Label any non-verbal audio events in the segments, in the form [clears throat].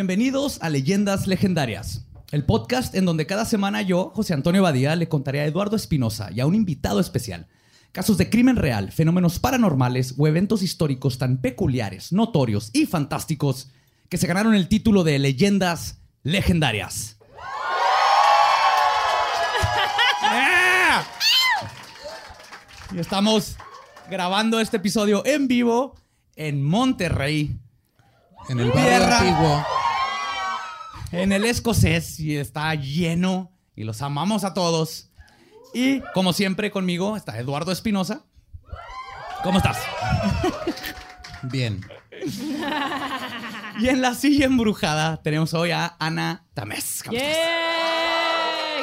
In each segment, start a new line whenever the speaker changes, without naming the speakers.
Bienvenidos a Leyendas Legendarias, el podcast en donde cada semana yo, José Antonio Badía, le contaré a Eduardo Espinosa y a un invitado especial casos de crimen real, fenómenos paranormales o eventos históricos tan peculiares, notorios y fantásticos que se ganaron el título de Leyendas Legendarias. ¡Ah! Y estamos grabando este episodio en vivo en Monterrey,
En el barrio
Tierra.
antiguo.
En el escocés, y está lleno y los amamos a todos. Y como siempre conmigo está Eduardo Espinosa. ¿Cómo estás?
Bien.
Y en la silla embrujada tenemos hoy a Ana Tamés. ¿Cómo.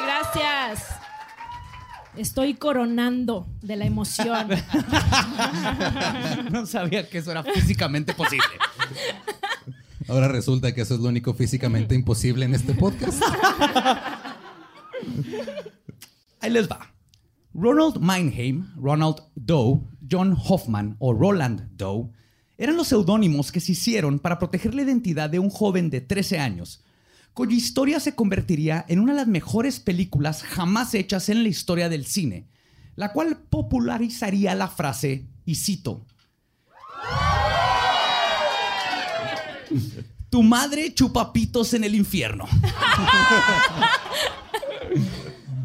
Gracias. Estoy coronando de la emoción. [laughs]
No sabía que eso era físicamente posible. [laughs]
Ahora resulta que eso es lo único físicamente imposible en este podcast. [laughs]
Ahí les va. Ronald Meinheim, Ronald Doe, John Hoffman o Roland Doe eran los seudónimos que se hicieron para proteger la identidad de un joven de 13 años, cuya historia se convertiría en una de las mejores películas jamás hechas en la historia del cine, la cual popularizaría la frase, y cito, Tu madre chupa pitos en el infierno.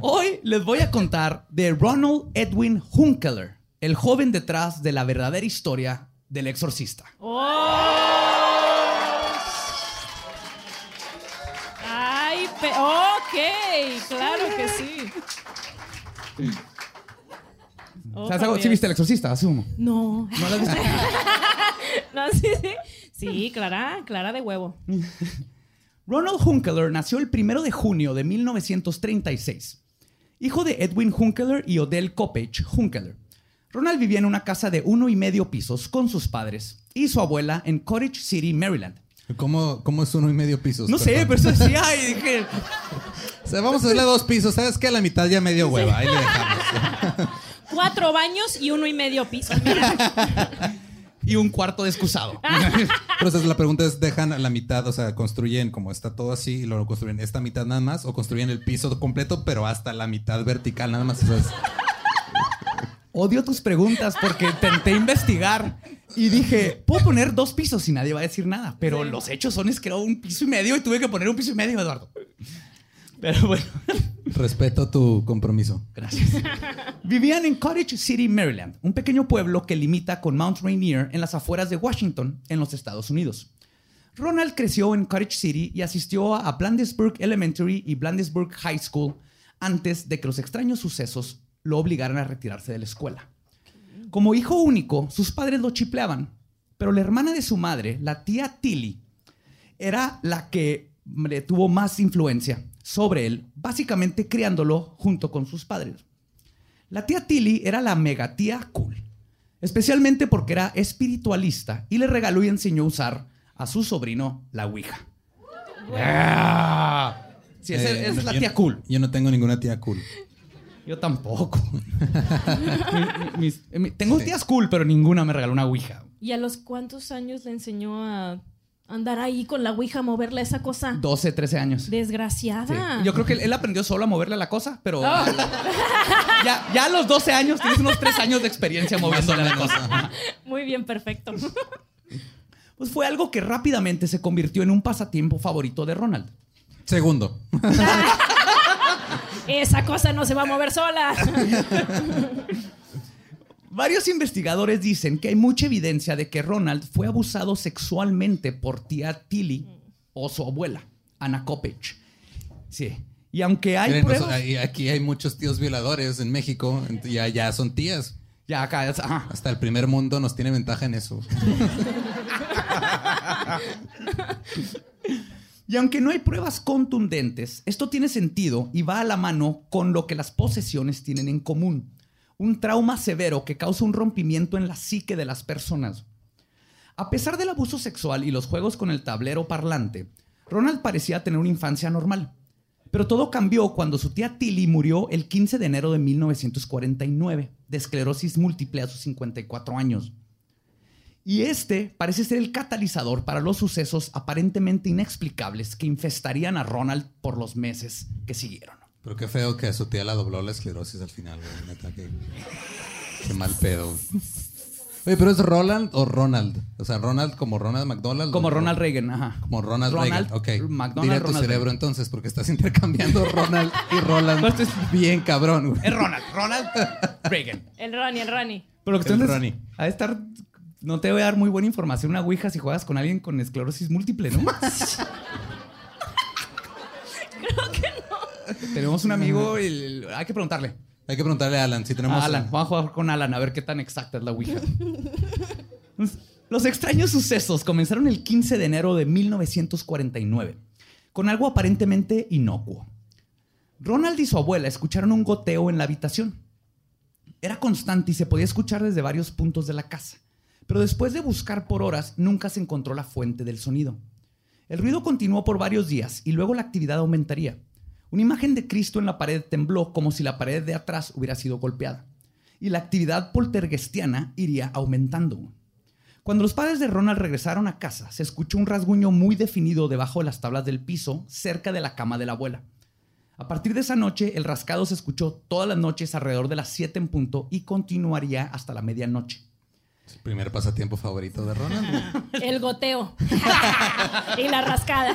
Hoy les voy a contar de Ronald Edwin Hunkeler, el joven detrás de la verdadera historia del exorcista.
¡Oh! ¡Ay! ok, claro que sí. Oh,
¿Sabes algo? ¿Sí viste el exorcista? Asumo.
No.
¿No lo has visto? [laughs]
No, sí, sí. Sí, Clara, Clara de huevo. [laughs]
Ronald Hunkeler nació el 1 de junio de 1936. Hijo de Edwin Hunkeler y Odell Coppage Hunkeler. Ronald vivía en una casa de uno y medio pisos con sus padres y su abuela en Cottage City, Maryland.
¿Cómo, cómo es uno y medio pisos?
No sé, pero eso decía [laughs] y dije,
O sea, vamos a darle dos pisos. ¿Sabes qué? A la mitad ya medio hueva. Ahí le dejamos. [laughs]
Cuatro baños y uno y medio piso. Mira.
Y un cuarto de excusado. [laughs]
Pero esa es la pregunta es, ¿dejan a la mitad? O sea, construyen como está todo así y luego construyen esta mitad nada más o construyen el piso completo pero hasta la mitad vertical nada más. O sea, es-
Odio tus preguntas porque intenté investigar y dije, puedo poner dos pisos y nadie va a decir nada, pero los hechos son es que era un piso y medio y tuve que poner un piso y medio, Eduardo. Pero bueno, [laughs]
respeto tu compromiso.
gracias. [laughs] Vivían en Cottage City, Maryland, un pequeño pueblo que limita con Mount Rainier en las afueras de Washington, en los Estados Unidos. Ronald creció en Cottage City y asistió a Blandesburg Elementary y Blandesburg High School antes de que los extraños sucesos lo obligaran a retirarse de la escuela. Como hijo único, sus padres lo chipleaban, pero la hermana de su madre, la tía Tilly, era la que le tuvo más influencia sobre él, básicamente criándolo junto con sus padres. La tía Tilly era la mega tía cool, especialmente porque era espiritualista y le regaló y enseñó a usar a su sobrino la Ouija. Ah. Sí, esa
Eh,
es la
yo-
tía cool.
Yo no tengo ninguna tía cool.
Yo tampoco. [laughs] Mi- mis- eh, mi- tengo tías cool, pero ninguna me regaló una Ouija.
¿Y a los cuántos años le enseñó a andar ahí con la ouija, a moverle esa cosa?
12, 13 años. Sí.
Desgraciada.
Yo creo que él, aprendió solo a moverle la cosa, pero [laughs] ya, ya a los 12 años tienes unos 3 años de experiencia moviéndole la cosa.
Muy bien, perfecto. [laughs]
Pues fue algo que rápidamente se convirtió en un pasatiempo favorito de Ronald.
Segundo. [laughs]
Esa cosa no se va a mover sola.
Varios investigadores dicen que hay mucha evidencia de que Ronald fue abusado sexualmente por tía Tilly o su abuela, Anna Kopech. Sí. Y aunque hay
Miren,
pruebas...
aquí hay muchos tíos violadores en México. Ya, ya son tías.
Ya acá, ajá.
Hasta el primer mundo nos tiene ventaja en eso. [laughs]
Y aunque no hay pruebas contundentes, esto tiene sentido y va a la mano con lo que las posesiones tienen en común. Un trauma severo que causa un rompimiento en la psique de las personas. A pesar del abuso sexual y los juegos con el tablero parlante, Ronald parecía tener una infancia normal. Pero todo cambió cuando su tía Tilly murió el 15 de enero de 1949 de esclerosis múltiple a sus 54 años. Y este parece ser el catalizador para los sucesos aparentemente inexplicables que infestarían a Ronald por los meses que siguieron.
Pero qué feo que a su tía la dobló la esclerosis al final, güey. Neta, qué, qué mal pedo. Oye, pero es Roland o Ronald. O sea, Ronald como Ronald McDonald.
Como Ronald Reagan, ajá.
Como Ronald,
Ronald
Reagan. Ok.
McDonald,
Dile a tu
Ronald
cerebro
Reagan.
entonces, porque estás [laughs] intercambiando Ronald y Roland.
Pues es-
bien cabrón, güey.
Es Ronald, Ronald Reagan.
El Ronnie, el Ronnie.
Pero lo que
Ronnie.
a estar no te voy a dar muy buena información una ouija si juegas con alguien con esclerosis múltiple, ¿no? [laughs] Tenemos un amigo [laughs] y el- hay que preguntarle.
Hay que preguntarle a Alan si tenemos.
A Alan, vamos a jugar con Alan a ver qué tan exacta es la ouija. [laughs] Los extraños sucesos comenzaron el 15 de enero de 1949 con algo aparentemente inocuo. Ronald y su abuela escucharon un goteo en la habitación. Era constante y se podía escuchar desde varios puntos de la casa. Pero después de buscar por horas, nunca se encontró la fuente del sonido. El ruido continuó por varios días y luego la actividad aumentaría. Una imagen de Cristo en la pared tembló como si la pared de atrás hubiera sido golpeada. Y la actividad poltergestiana iría aumentando. Cuando los padres de Ronald regresaron a casa, se escuchó un rasguño muy definido debajo de las tablas del piso, cerca de la cama de la abuela. A partir de esa noche, el rascado se escuchó todas las noches alrededor de las 7 en punto y continuaría hasta la medianoche.
Primer pasatiempo favorito de Ronald. [laughs]
El goteo. [laughs] y la rascada.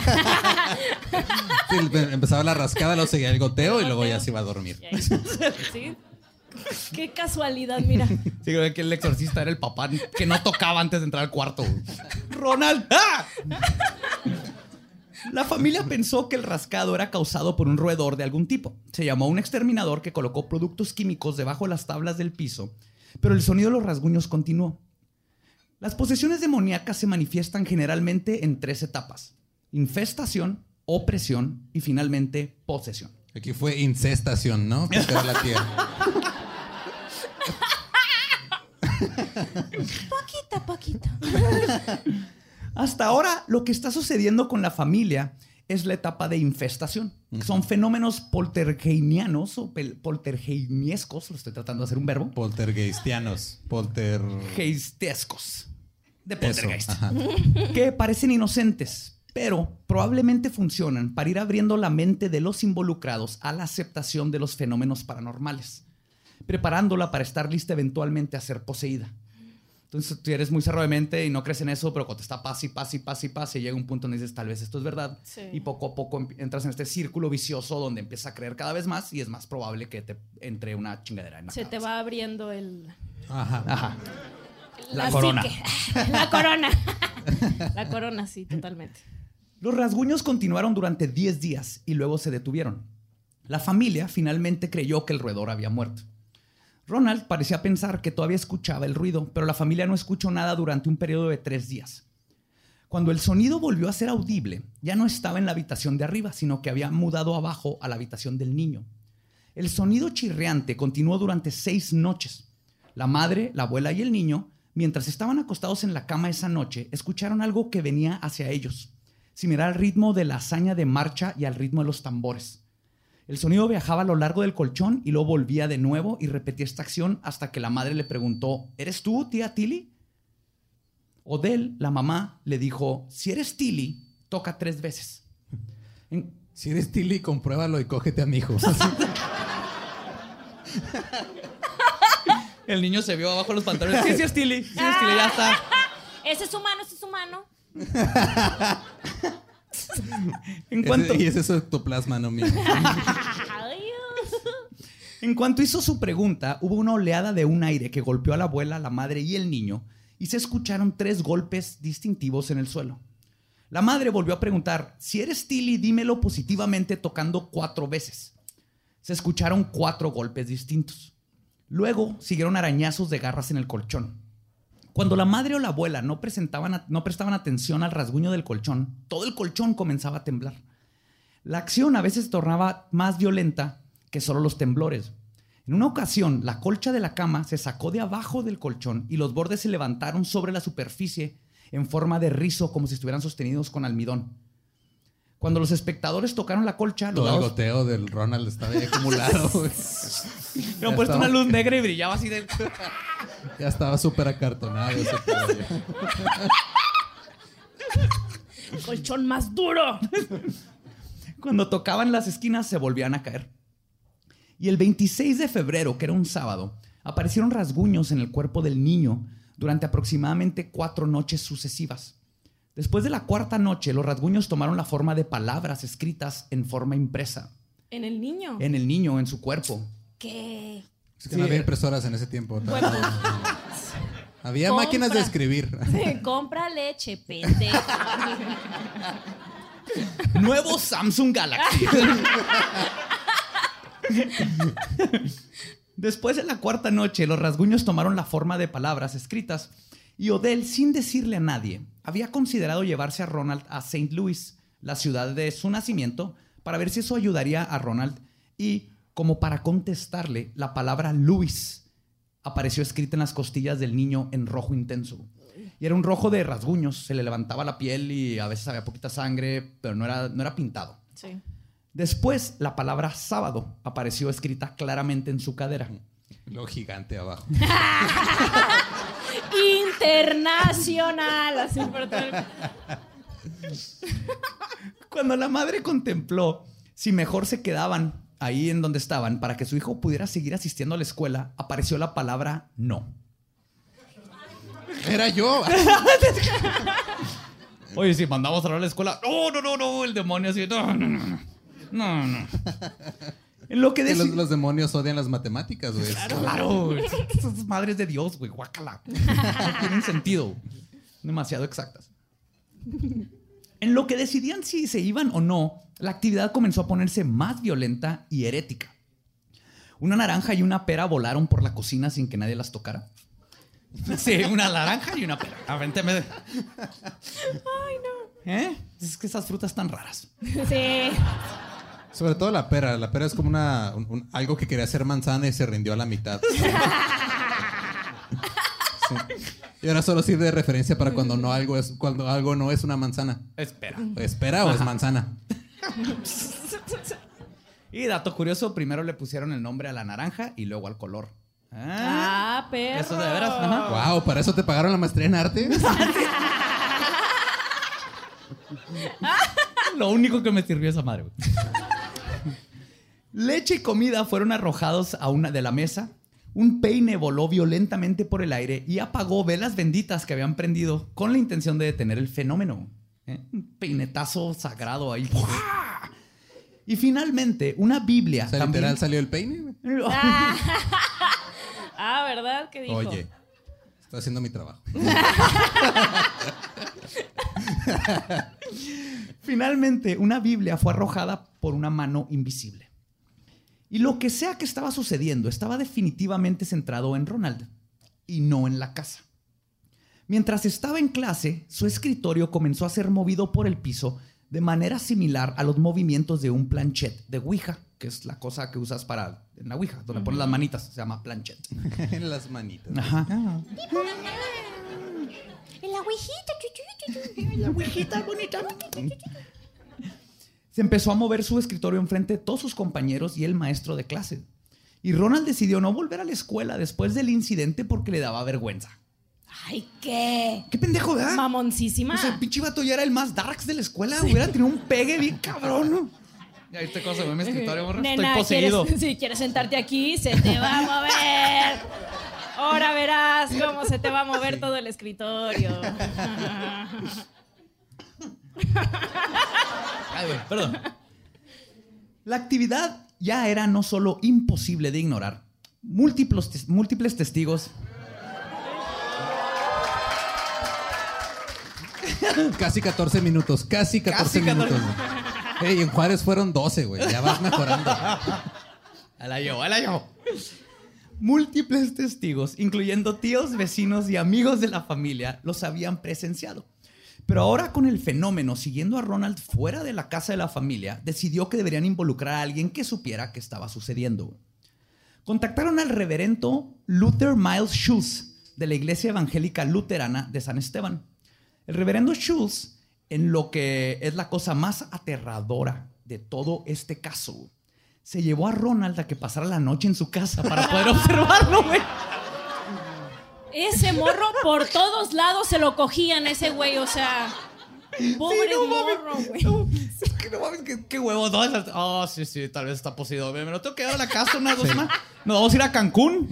Sí, empezaba la rascada, luego seguía el goteo y luego ya se iba a dormir.
¿Sí? Qué casualidad, mira.
Sí, creo que el exorcista era el papá que no tocaba antes de entrar al cuarto. Ronald. ¡ah! La familia pensó que el rascado era causado por un roedor de algún tipo. Se llamó a un exterminador que colocó productos químicos debajo de las tablas del piso, pero el sonido de los rasguños continuó. Las posesiones demoníacas se manifiestan generalmente en tres etapas: infestación, opresión y finalmente posesión.
Aquí fue incestación, ¿no? Porque era la tía. [laughs]
Poquita, poquita.
Hasta ahora, lo que está sucediendo con la familia es la etapa de infestación. Son fenómenos poltergeinianos o poltergeiniescos, lo estoy tratando de hacer un verbo,
Poltergeistianos. Polter.
De poltergeist, [laughs] que parecen inocentes, pero probablemente funcionan para ir abriendo la mente de los involucrados a la aceptación de los fenómenos paranormales, preparándola para estar lista eventualmente a ser poseída. Entonces, tú eres muy cerrado de mente y no crees en eso, pero cuando te está paz y paz y paz y paz, y llega un punto donde dices, tal vez esto es verdad.
Sí.
Y poco a poco em- entras en este círculo vicioso donde empiezas a creer cada vez más y es más probable que te entre una chingadera en la
Se te
cabeza.
va abriendo el.
Ajá.
Ajá. [laughs] La corona.
La [laughs] corona. La corona, sí, totalmente.
Los rasguños continuaron durante 10 días y luego se detuvieron. La familia finalmente creyó que el roedor había muerto. Ronald parecía pensar que todavía escuchaba el ruido, pero la familia no escuchó nada durante un periodo de tres días. Cuando el sonido volvió a ser audible, ya no estaba en la habitación de arriba, sino que había mudado abajo a la habitación del niño. El sonido chirriante continuó durante seis noches. La madre, la abuela y el niño, mientras estaban acostados en la cama esa noche, escucharon algo que venía hacia ellos, similar al ritmo de la hazaña de marcha y al ritmo de los tambores. El sonido viajaba a lo largo del colchón y luego volvía de nuevo y repetía esta acción hasta que la madre le preguntó, ¿eres tú, tía Tilly? Odell, la mamá, le dijo, si eres Tilly, toca tres veces. En-
Si eres Tilly, compruébalo y cógete a mi hijo. [laughs]
el niño se vio abajo de los pantalones. Sí, sí es Tilly, sí es Tilly, ya está. [laughs]
Ese es humano, ese es humano. [laughs]
En cuanto,
Ese- y ese es su ectoplasma, no mío. [laughs]
En cuanto hizo su pregunta, hubo una oleada de un aire que golpeó a la abuela, la madre y el niño, y se escucharon tres golpes distintivos en el suelo. La madre volvió a preguntar, si eres Tilly, dímelo positivamente tocando cuatro veces. Se escucharon cuatro golpes distintos. Luego siguieron arañazos de garras en el colchón. Cuando la madre o la abuela no, presentaban, no prestaban atención al rasguño del colchón, todo el colchón comenzaba a temblar. La acción a veces tornaba más violenta que solo los temblores. En una ocasión, la colcha de la cama se sacó de abajo del colchón y los bordes se levantaron sobre la superficie en forma de rizo como si estuvieran sostenidos con almidón. Cuando los espectadores tocaron la colcha, los
Todo el goteo del Ronald estaba ahí acumulado, [laughs] güey.
le han puesto
estaba.
una luz negra y brillaba así de...
Ya estaba súper acartonado ese pedo.
Colchón más duro.
Cuando tocaban las esquinas se volvían a caer. Y el 26 de febrero, que era un sábado, aparecieron rasguños en el cuerpo del niño durante aproximadamente cuatro noches sucesivas. Después de la cuarta noche, los rasguños tomaron la forma de palabras escritas en forma impresa
En el niño.
en el niño, en su cuerpo.
¿Qué?
Es que
Sí,
no había impresoras en ese tiempo.
Bueno. [laughs]
Había
Compra.
máquinas de escribir.
Compra leche, pendejo. [laughs]
Nuevo Samsung Galaxy. [laughs] Después de la cuarta noche, los rasguños tomaron la forma de palabras escritas y Odell, sin decirle a nadie, había considerado llevarse a Ronald a St. Louis, la ciudad de su nacimiento, para ver si eso ayudaría a Ronald y, como para contestarle, la palabra Louis apareció escrita en las costillas del niño en rojo intenso. Y era un rojo de rasguños, se le levantaba la piel y a veces había poquita sangre, pero no era, no era pintado.
Sí.
Después, la palabra sábado apareció escrita claramente en su cadera.
Lo gigante abajo. [laughs]
Internacional. Así por todo el-
Cuando la madre contempló si mejor se quedaban ahí en donde estaban para que su hijo pudiera seguir asistiendo a la escuela, apareció la palabra no.
Era yo.
Oye, si mandamos a la escuela, no, no, no, no, el demonio así, no, no, no, no, no, no. En lo que
los, demonios odian las matemáticas, güey.
Claro, esas madres de Dios, güey, guácala. No tienen sentido. Demasiado exactas. En lo que decidían si se iban o no, la actividad comenzó a ponerse más violenta y herética. Una naranja y una pera volaron por la cocina sin que nadie las tocara. Sí, una naranja y una pera. Avénteme. Ay, no. ¿Eh? Es que esas frutas están raras.
Sí.
Sobre todo la pera. La pera es como una, un- un- algo que quería ser manzana y se rindió a la mitad. [laughs] Sí. Y ahora solo sirve de referencia para cuando no algo es cuando algo no es una manzana.
Espera.
¿Espera o es manzana?
Y dato curioso, primero le pusieron el nombre a la naranja y luego al color. Ah,
Ah, perro.
Eso de veras, ajá.
Wow, ¿para eso te pagaron la maestría en arte? [laughs]
Lo único que me sirvió esa madre. güey. Leche y comida fueron arrojados a una de la mesa. Un peine voló violentamente por el aire y apagó velas benditas que habían prendido con la intención de detener el fenómeno. ¿eh? Un peinetazo sagrado ahí. Y finalmente, una Biblia.
O sea,
también-
literal salió el peine. güey. [laughs]
Ah, ¿verdad? ¿Qué dijo?
Oye, estoy haciendo mi trabajo. [laughs]
Finalmente, una Biblia fue arrojada por una mano invisible. Y lo que sea que estaba sucediendo estaba definitivamente centrado en Ronald y no en la casa. Mientras estaba en clase, su escritorio comenzó a ser movido por el piso de manera similar a los movimientos de un planchet de Ouija, que es la cosa que usas para en la Ouija, donde pones las manitas, se llama planchet. [laughs]
en las manitas.
Ajá.
En la ouijita. chu.
La ouijita bonita. Se empezó a mover su escritorio enfrente de todos sus compañeros y el maestro de clase. Y Ronald decidió no volver a la escuela después del incidente porque le daba vergüenza.
Ay, ¿qué?
¡Qué pendejo, verdad!
Mamoncísima.
O sea, el pinche vato ya era el más darks de la escuela. Hubiera tenido un pegue bien cabrón, ¿no? Ya viste cosa, mi escritorio, morra. Estoy poseído.
¿quieres, [laughs] si quieres sentarte aquí, se te va a mover. Ahora verás cómo se te va a mover todo el escritorio. [laughs] [laughs]
Ay, perdón. La actividad ya era no solo imposible de ignorar. Múltiples, tes- múltiples testigos
Casi 14 minutos, casi 14
Casi 14.
minutos. en Juárez fueron 12, güey. Ya vas mejorando.
A la yo, a la yo. Múltiples testigos, incluyendo tíos, vecinos y amigos de la familia, los habían presenciado. Pero ahora con el fenómeno siguiendo a Ronald fuera de la casa de la familia, decidió que deberían involucrar a alguien que supiera qué estaba sucediendo. Contactaron al reverendo Luther Miles Schultz de la iglesia evangélica luterana de San Esteban. El reverendo Schultz en lo que es la cosa más aterradora de todo este caso. Se llevó a Ronald a que pasara la noche en su casa para poder [laughs] observarlo, güey.
Ese morro por todos lados se lo cogían ese güey, o sea. Pobre
no mames.
morro, güey.
No, es que no mames, qué, qué huevos, ¿no? Ah, sí, sí, tal vez está poseído. Me me lo tengo que llevar a la casa unas dos semanas. Nos vamos a ir a Cancún.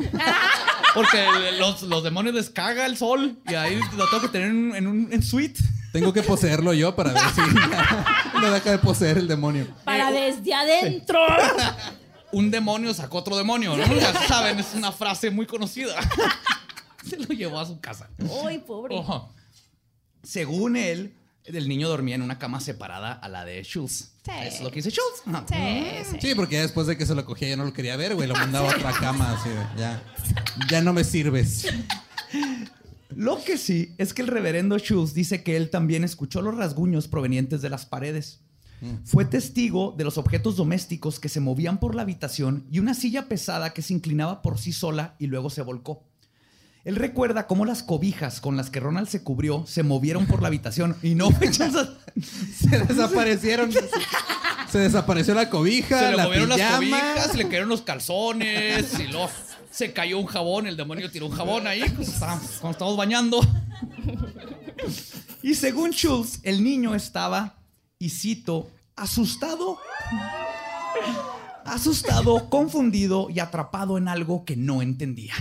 Porque los, los demonios les caga el sol. Y ahí lo tengo que tener en, en un en suite.
Tengo que poseerlo yo para ver si [laughs] no deja de poseer el demonio.
Para desde adentro.
Un demonio sacó otro demonio, ¿no? Ya saben, es una frase muy conocida. [laughs] Se lo llevó a su casa.
Ay, pobre.
Ojo. Según él, el niño dormía en una cama separada a la de Schultz.
Sí.
Eso es lo que dice Schultz.
Sí, sí.
Sí, porque ya después de que se lo cogía ya no lo quería ver, güey. Lo [laughs] mandaba a otra cama, así de, ya. Ya no me sirves. [laughs]
Lo que sí es que el reverendo Schultz dice que él también escuchó los rasguños provenientes de las paredes. Fue testigo de los objetos domésticos que se movían por la habitación y una silla pesada que se inclinaba por sí sola y luego se volcó. Él recuerda cómo las cobijas con las que Ronald se cubrió se movieron por la habitación y no fechas. [laughs]
Se desaparecieron. Se desapareció la cobija,
Se le
la
movieron las cobijas, se le cayeron los calzones y luego se cayó un jabón, el demonio tiró un jabón ahí pues, cuando estamos bañando. Y según Schultz, el niño estaba, y cito, asustado, asustado, confundido y atrapado en algo que no entendía.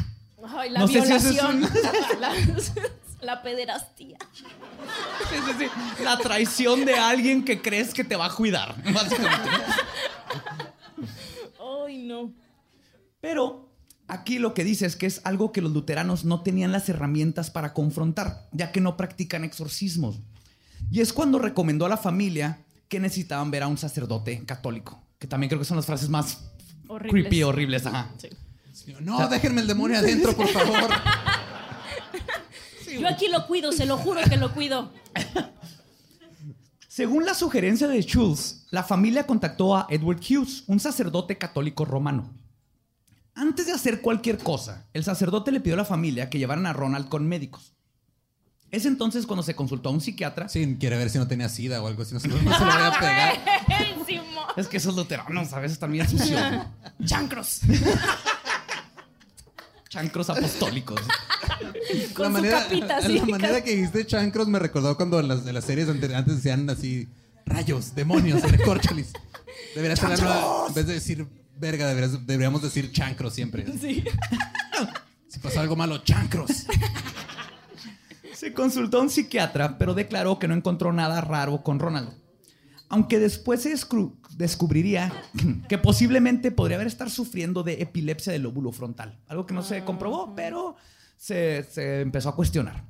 La
No sé si es
violación.
un- [laughs]
la, la pederastía.
Sí, sí. La traición de alguien que crees que te va a cuidar, básicamente.
Ay, no.
Pero aquí lo que dice es que es algo que los luteranos no tenían las herramientas para confrontar, ya que no practican exorcismos. Y es cuando recomendó a la familia que necesitaban ver a un sacerdote católico, que también creo que son las frases más
Horribles.
creepy, horribles. Ajá.
Sí.
No, déjenme el demonio adentro, por favor. [laughs]
Yo aquí lo cuido, se lo juro que lo cuido.
Según la sugerencia de Schultz, la familia contactó a Edward Hughes, un sacerdote católico romano. Antes de hacer cualquier cosa, el sacerdote le pidió a la familia que llevaran a Ronald con médicos. Es entonces cuando se consultó a un psiquiatra.
Sí, quiere ver si no tenía sida o algo así. No se, no se lo voy a [laughs] pegar.
Ay, Simón.
Es que esos luteranos a veces bien sucios.
Chancros. [laughs]
Chancros apostólicos. [laughs]
Con su capita así. [laughs]
la manera que dijiste chancros me recordó cuando en las, en las series ante- antes decían así rayos, demonios, en Corcholis. Deberías ser la nueva- en vez de decir verga, deberías- deberíamos decir chancros siempre. [laughs]
Sí.
Si pasó algo malo, chancros.
Se consultó a un psiquiatra, pero declaró que no encontró nada raro con Ronald. Aunque después se descubriría [clears throat] que posiblemente podría haber estar sufriendo de epilepsia del lóbulo frontal. Algo que no se comprobó, pero se, se empezó a cuestionar.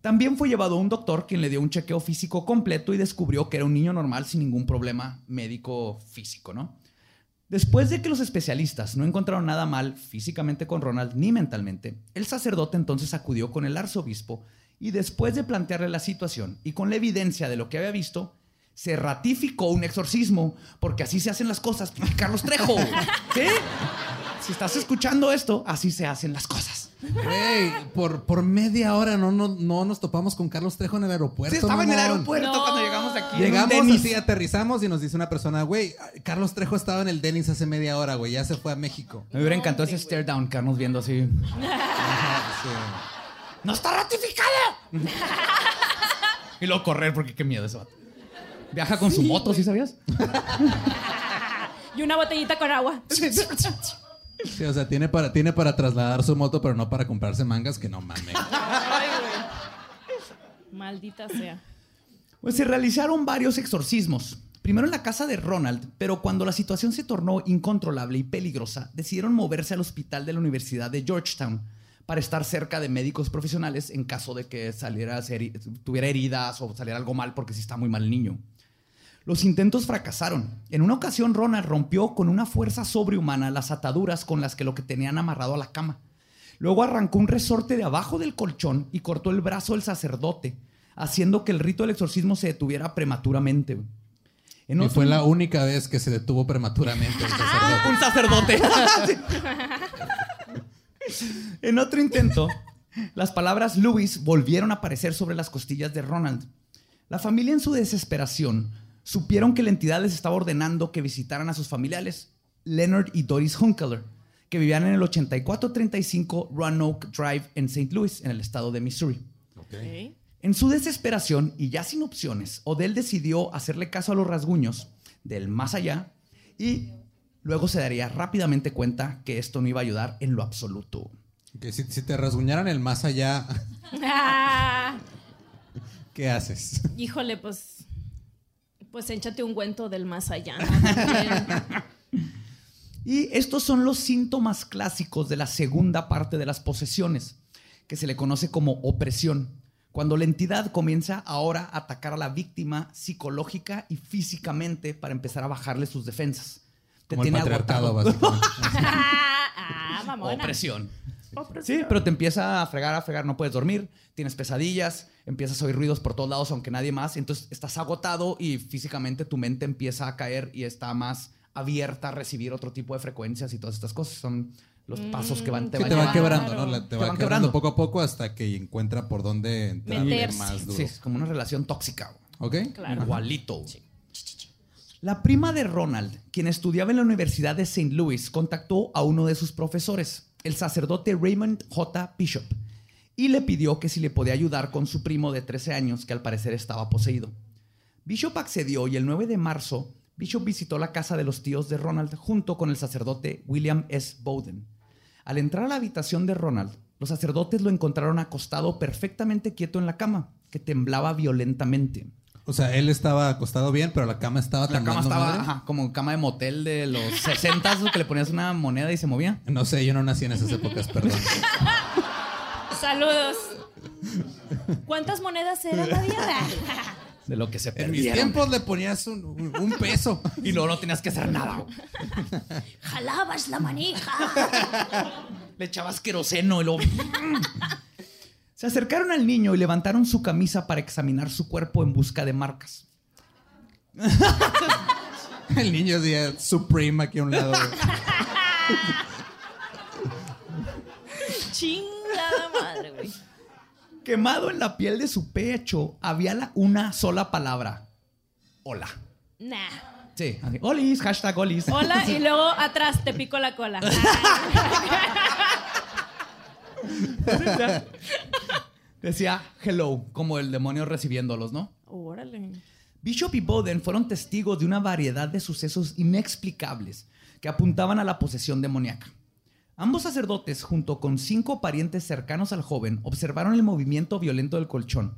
También fue llevado a un doctor quien le dio un chequeo físico completo y descubrió que era un niño normal sin ningún problema médico físico, ¿no? Después de que los especialistas no encontraron nada mal físicamente con Ronald ni mentalmente, el sacerdote entonces acudió con el arzobispo y después de plantearle la situación y con la evidencia de lo que había visto, se ratificó un exorcismo, porque así se hacen las cosas, Carlos Trejo. [laughs] ¿Sí? Si estás escuchando esto, así se hacen las cosas.
Güey, por, por media hora no, no, no nos topamos con Carlos Trejo en el aeropuerto.
Sí, estaba en el aeropuerto
No.
cuando llegamos aquí.
Llegamos así, aterrizamos y nos dice una persona, güey, Carlos Trejo estaba en el Dennis hace media hora, güey, ya se fue a México.
Me hubiera
No,
encantado ese stare down, quedarnos viendo así. ¡No está ratificado! [laughs] y luego correr, porque qué miedo ese vato. Viaja con su moto, ¿sí sabías? [laughs]
Y una botellita con agua. [laughs]
Sí, o sea, tiene para, tiene para trasladar su moto, pero no para comprarse mangas, que no mames. [laughs]
Ay, güey. Maldita sea.
Pues se realizaron varios exorcismos. Primero en la casa de Ronald, pero cuando la situación se tornó incontrolable y peligrosa, decidieron moverse al hospital de la Universidad de Georgetown para estar cerca de médicos profesionales en caso de que saliera tuviera heridas o saliera algo mal porque sí está muy mal el niño. Los intentos fracasaron. En una ocasión Ronald rompió con una fuerza sobrehumana las ataduras con las que lo que tenían amarrado a la cama. Luego arrancó un resorte de abajo del colchón y cortó el brazo del sacerdote, haciendo que el rito del exorcismo se detuviera prematuramente. En
Y
otro-
fue la única vez que se detuvo prematuramente el sacerdote. [laughs]
un sacerdote. [laughs] en otro intento, las palabras Louis volvieron a aparecer sobre las costillas de Ronald. La familia en su desesperación supieron que la entidad les estaba ordenando que visitaran a sus familiares, Leonard y Doris Hunkeler, que vivían en el 8435 Roanoke Drive en St. Louis, en el estado de Missouri.
Ok.
En su desesperación y ya sin opciones, Odell decidió hacerle caso a los rasguños del más allá y luego se daría rápidamente cuenta que esto no iba a ayudar en lo absoluto.
Que si, si te rasguñaran el más allá, [laughs] ¿qué haces?
híjole, pues. Pues échate un cuento del más allá.
Y estos son los síntomas clásicos de la segunda parte de las posesiones, que se le conoce como opresión, cuando la entidad comienza ahora a atacar a la víctima psicológica y físicamente para empezar a bajarle sus defensas. Te
Como el
tiene
patriarcado,
agotado.
básicamente. [laughs] [laughs]
ah, mamona.
Opresión.
Opresión.
Sí, pero te empieza a fregar, a fregar, no puedes dormir, tienes pesadillas, empiezas a oír ruidos por todos lados, aunque nadie más, entonces estás agotado y físicamente tu mente empieza a caer y está más abierta a recibir otro tipo de frecuencias y todas estas cosas. Son los pasos que van, te
Sí,
van
te quebrando,
Claro.
¿no? La- te,
Te
va
van
quebrando poco a poco hasta que encuentra por dónde entrarle
Meterse.
más duro.
Sí, es como una relación tóxica.
¿Ok?
Claro.
Igualito. La prima de Ronald, quien estudiaba en la Universidad de St. Louis, contactó a uno de sus profesores, el sacerdote Raymond J. Bishop, y le pidió que si le podía ayudar con su primo de 13 años, que al parecer estaba poseído. Bishop accedió y el 9 de marzo, Bishop visitó la casa de los tíos de Ronald junto con el sacerdote William S. Bowden. Al entrar a la habitación de Ronald, los sacerdotes lo encontraron acostado perfectamente quieto en la cama, que temblaba violentamente.
O sea, él estaba acostado bien, pero la cama estaba
La cama estaba
madre.
ajá, como cama de motel de los 60 que le ponías una moneda y se movía.
No sé, yo no nací en esas épocas, perdón.
Saludos. ¿Cuántas monedas eran, Nadia? [laughs]
De lo que se
En mis
perdieron.
tiempos le ponías un, un- un peso. [laughs]
Y luego no tenías que hacer nada.
Jalabas la manija. [laughs]
Le echabas queroseno y luego... Se acercaron al niño y levantaron su camisa para examinar su cuerpo en busca de marcas.
El niño decía Supreme aquí a un lado.
Chingada madre, güey.
Quemado en la piel de su pecho había la- una sola palabra. Hola.
Nah.
Sí. así, Olis, hashtag olis.
Hola, y [laughs] luego atrás te pico la cola. [laughs] [laughs]
Decía hello, como el demonio recibiéndolos, ¿no?
Órale.
Bishop y Bowden fueron testigos de una variedad de sucesos inexplicables que apuntaban a la posesión demoníaca. Ambos sacerdotes, junto con cinco parientes cercanos al joven, observaron el movimiento violento del colchón.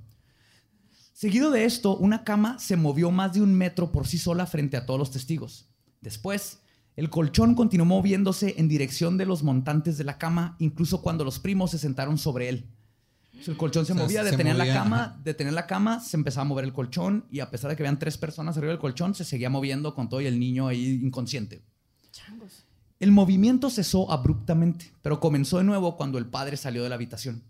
Seguido de esto, una cama se movió más de un metro por sí sola frente a todos los testigos. Después, el colchón continuó moviéndose en dirección de los montantes de la cama, incluso cuando los primos se sentaron sobre él. O sea, El colchón se
O sea,
movía,
se
detenía la cama,
ajá.
detenía la cama, se empezaba a mover el colchón y a pesar de que habían tres personas arriba del colchón, se seguía moviendo con todo y el niño ahí inconsciente.
Changos.
El movimiento cesó abruptamente, pero comenzó de nuevo cuando el padre salió de la habitación.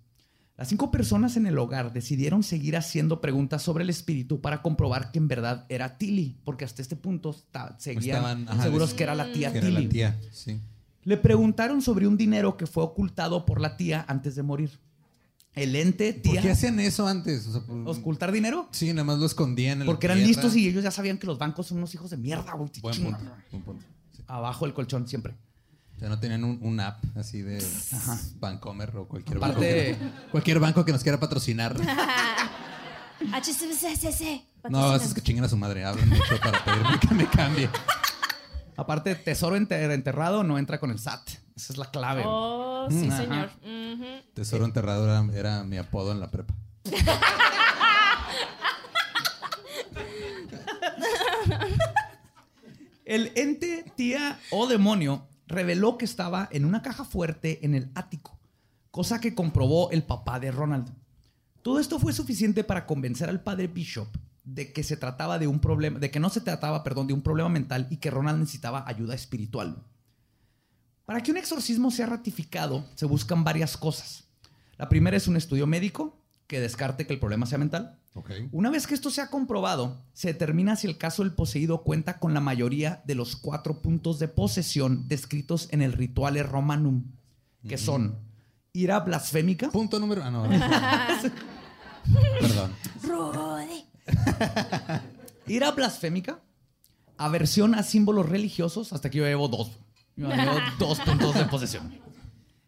Las cinco personas en el hogar decidieron seguir haciendo preguntas sobre el espíritu para comprobar que en verdad era Tilly, porque hasta este punto seguían
Estaban, ajá,
seguros que era la tía
Que era
Tilly.
la tía, sí.
Le preguntaron sobre un dinero que fue ocultado por la tía antes de morir. El ente,
¿Por
tía,
qué hacían eso antes? O sea, por-
ocultar dinero.
Sí, nada más lo escondían en la
Porque eran
tierra.
listos y ellos ya sabían que los bancos son unos hijos de mierda, güey.
Buen punto, buen punto. Sí.
Abajo del colchón siempre.
O sea, no tenían un, un app así de Bancomer o cualquier
Aparte-
banco. que- cualquier banco que nos quiera patrocinar. [laughs]
HCCCC.
No, eso es que chinguen a su madre. Hablan mucho para pedirme que me cambie.
Aparte, tesoro enter- enterrado no entra con el SAT. Esa es la clave.
Oh, sí,
Ajá.
señor.
Tesoro enterrado era, era mi apodo en la prepa. [laughs]
El ente, tía o demonio reveló que estaba en una caja fuerte en el ático, cosa que comprobó el papá de Ronald. Todo esto fue suficiente para convencer al padre Bishop de que se trataba de un problema, de que no se trataba, perdón, de un problema mental y que Ronald necesitaba ayuda espiritual. Para que un exorcismo sea ratificado, se buscan varias cosas. La primera es un estudio médico que descarte que el problema sea mental. Una vez que esto se ha comprobado, se determina si el caso del poseído cuenta con la mayoría de los cuatro puntos de posesión descritos en el Rituale Romanum, que son ira blasfémica,
Punto número. Ah, no. [laughs] Perdón. [laughs]
Ira blasfémica, aversión a símbolos religiosos, hasta aquí yo llevo dos. Yo llevo [laughs] dos puntos de posesión.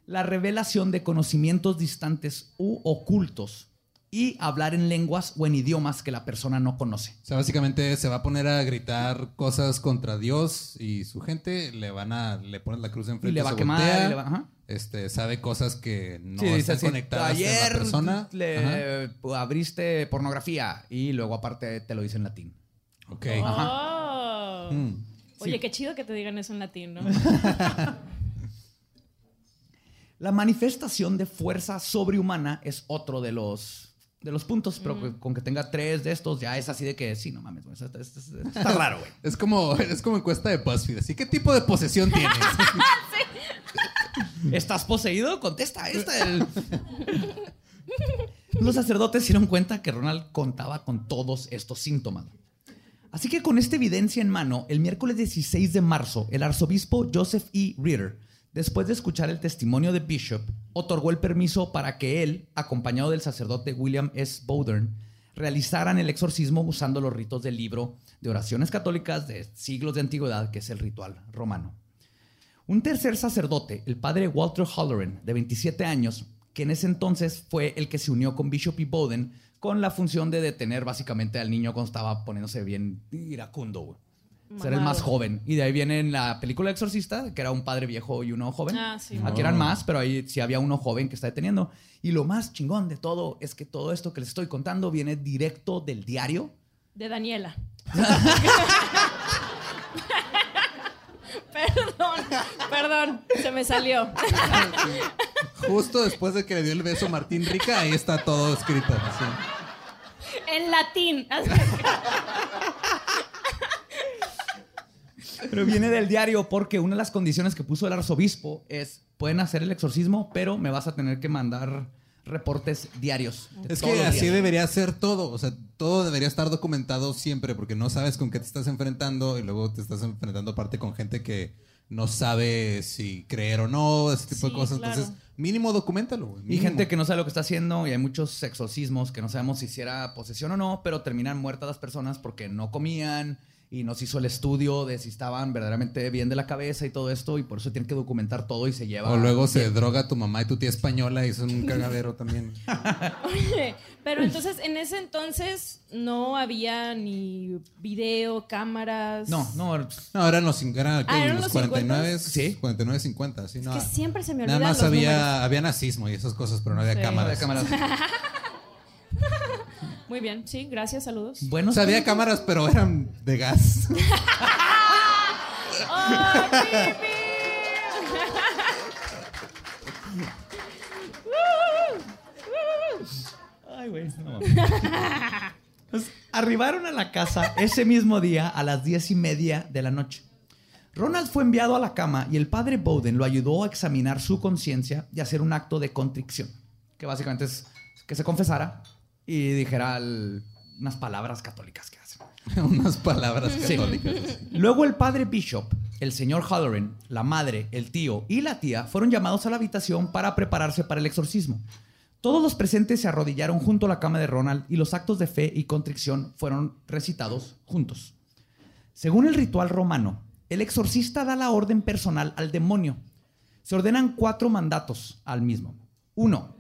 La revelación de conocimientos distantes u ocultos y hablar en lenguas o en idiomas que la persona no conoce.
O sea, básicamente se va a poner a gritar cosas contra Dios y su gente, le van a, le ponen la cruz enfrente,
Y le va
se
a quemar,
voltea,
y le va- ajá.
Este, sabe cosas que no
Sí,
están
así,
conectadas
Ayer
la persona. Ajá.
le abriste pornografía y luego aparte te lo dice en latín.
Ok.
Oh.
Mm.
Oye,
Sí.
qué chido que te digan eso en latín, ¿no? [laughs]
La manifestación de fuerza sobrehumana es otro de los, de los puntos, pero que- con que tenga tres de estos ya es así de que sí, no mames, güey, está, está- está- está raro, güey. [laughs]
Es como, es como encuesta de BuzzFeed. Así, ¿qué tipo de posesión tienes? [laughs]
¿Estás poseído? Contesta esta. el- [laughs] Los sacerdotes se dieron cuenta que Ronald contaba con todos estos síntomas. Así que con esta evidencia en mano, el miércoles 16 de marzo, el arzobispo Joseph E. Reeder, después de escuchar el testimonio de Bishop, otorgó el permiso para que él, acompañado del sacerdote William S. Bowdern, realizaran el exorcismo usando los ritos del libro de oraciones católicas de siglos de antigüedad, que es el ritual romano. Un tercer sacerdote, el padre Walter Halloran, de 27 años, que en ese entonces fue el que se unió con Bishop y Bowden con la función de detener básicamente al niño cuando estaba poniéndose bien iracundo. Ser el más joven. Y de ahí viene en la película Exorcista, que era un padre viejo y uno joven.
Ah, sí.
Aquí eran más, pero ahí sí había uno joven que está deteniendo. Y lo más chingón de todo es que todo esto que les estoy contando viene directo del diario
De Daniela. [laughs] perdón, se me salió.
Justo después de que le dio el beso a Martín Rica, ahí está todo escrito. sí.
En latín.
Pero viene del diario porque una de las condiciones que puso el arzobispo es, pueden hacer el exorcismo, pero me vas a tener que mandar reportes diarios.
Es que así
días".
debería ser todo. O sea, todo debería estar documentado siempre porque no sabes con qué te estás enfrentando y luego te estás enfrentando aparte con gente que no sabe si creer o no, ese tipo de cosas. Entonces, mínimo documentalo.
Y gente que no sabe lo que está haciendo y hay muchos exorcismos que no sabemos si hiciera posesión o no, pero terminan muertas las personas porque no comían, y nos hizo el estudio de si estaban verdaderamente bien de la cabeza y todo esto y por eso tienen que documentar todo y se lleva...
O luego se droga tu mamá y tu tía española y son un cagadero también. [laughs]
Oye, pero entonces en ese entonces no había ni video, cámaras.
No, no,
No, eran los, eran.
Ah, ¿eran
los
los
49,
50s?
sí. 49, 50, sí, no.
Que siempre se me
Nada
olvidan
más
los
había,
números.
había nazismo y esas cosas, pero no había
Sí.
cámaras.
de cámaras. [laughs] [laughs]
Muy bien, sí, gracias, saludos.
Bueno,
O sea, había cámaras, pero eran de gas. [laughs]
¡Oh!
Ay, güey. no. [laughs] Pues, arribaron a la casa ese mismo día a las diez y media de la noche. Ronald fue enviado a la cama y el padre Bowden lo ayudó a examinar su conciencia y hacer un acto de contrición, que básicamente es que se confesara y dijera el- unas palabras católicas que hacen. [laughs]
Unas palabras
Sí.
católicas.
Luego el padre Bishop, el señor Halloran, la madre, el tío y la tía fueron llamados a la habitación para prepararse para el exorcismo. Todos los presentes se arrodillaron junto a la cama de Ronald y los actos de fe y contrición fueron recitados juntos. Según el ritual romano, el exorcista da la orden personal al demonio. Se ordenan cuatro mandatos al mismo. Uno,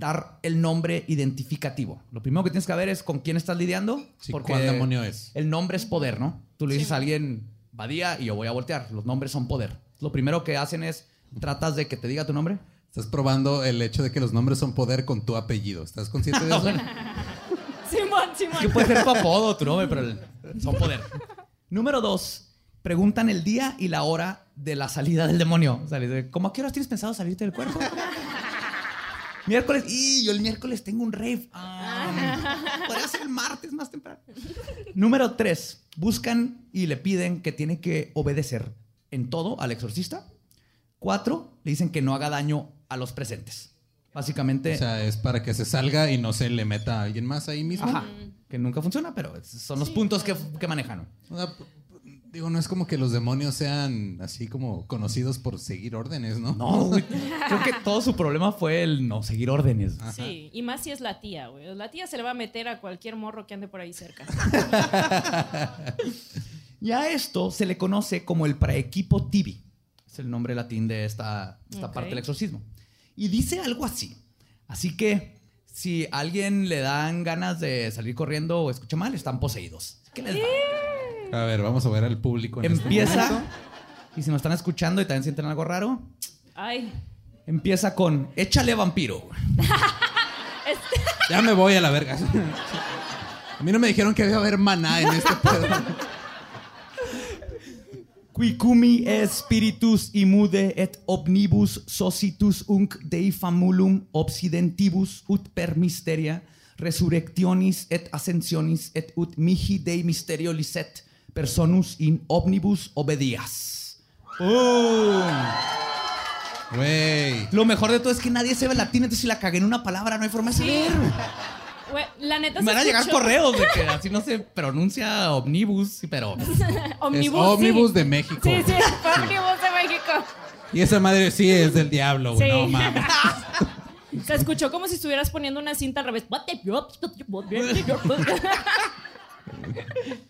dar el nombre identificativo. Lo primero que tienes que ver es con quién estás lidiando.
Sí, ¿cuál demonio es?
El nombre es poder, ¿no? Tú le dices a alguien, Badía, y yo voy a voltear. Los nombres son poder. Lo primero que hacen es, tratas de que te diga tu nombre.
Estás probando el hecho de que los nombres son poder con tu apellido. ¿Estás consciente de eso? [laughs]
Simón, Simón.
Que puede ser tu apodo, tu nombre, pero el- son poder. Número dos, preguntan el día y la hora de la salida del demonio. ¿cómo a qué horas tienes pensado salirte del cuerpo? Miércoles. Y yo el miércoles tengo un rave. Ah, [laughs] podría ser el martes más temprano. Número tres, buscan y le piden que tiene que obedecer en todo al exorcista. Cuatro, le dicen que no haga daño a los presentes. Básicamente,
O sea, es para que se salga y no se le meta a alguien más ahí mismo.
ajá, que nunca funciona, pero son los puntos que, que manejan.
Digo, no es como que los demonios sean así como conocidos por seguir órdenes, ¿no?
No, güey. [laughs] Creo que todo su problema fue el no seguir órdenes.
Sí, y más si es la tía, güey. La tía se le va a meter a cualquier morro que ande por ahí cerca. [laughs]
Y a esto se le conoce como el praequipo tibi. Es el nombre latín de esta, esta parte del exorcismo. Y dice algo así. Así que si a alguien le dan ganas de salir corriendo o escucha mal, están poseídos. ¿Qué les va?
A ver, vamos a ver al público. En este
Empieza. y si nos están escuchando y también sienten algo raro,
Ay.
empieza con échale vampiro. [laughs]
Ya me voy a la verga. A mí no me dijeron que había haber maná en este pedo.
Quicumi spiritus imude et omnibus socitus unc dei famulum obsidentibus ut per mysteria resurrectionis et ascensionis et ut mihi dei mysterio licet personus in omnibus obedias.
Güey.
Lo mejor de todo es que nadie sabe latín, entonces si la cagué en una palabra no hay forma de saber.
Güey, la neta
Me van a llegar
escuchó-
correos de que así no se pronuncia omnibus, pero [laughs]
Omnibus.
es Omnibus
sí.
de México.
Sí, sí, Omnibus de México.
Y esa madre sí es del diablo, güey.
Sí.
No mames. [laughs]
Se escuchó como si estuvieras poniendo una cinta al revés. [laughs]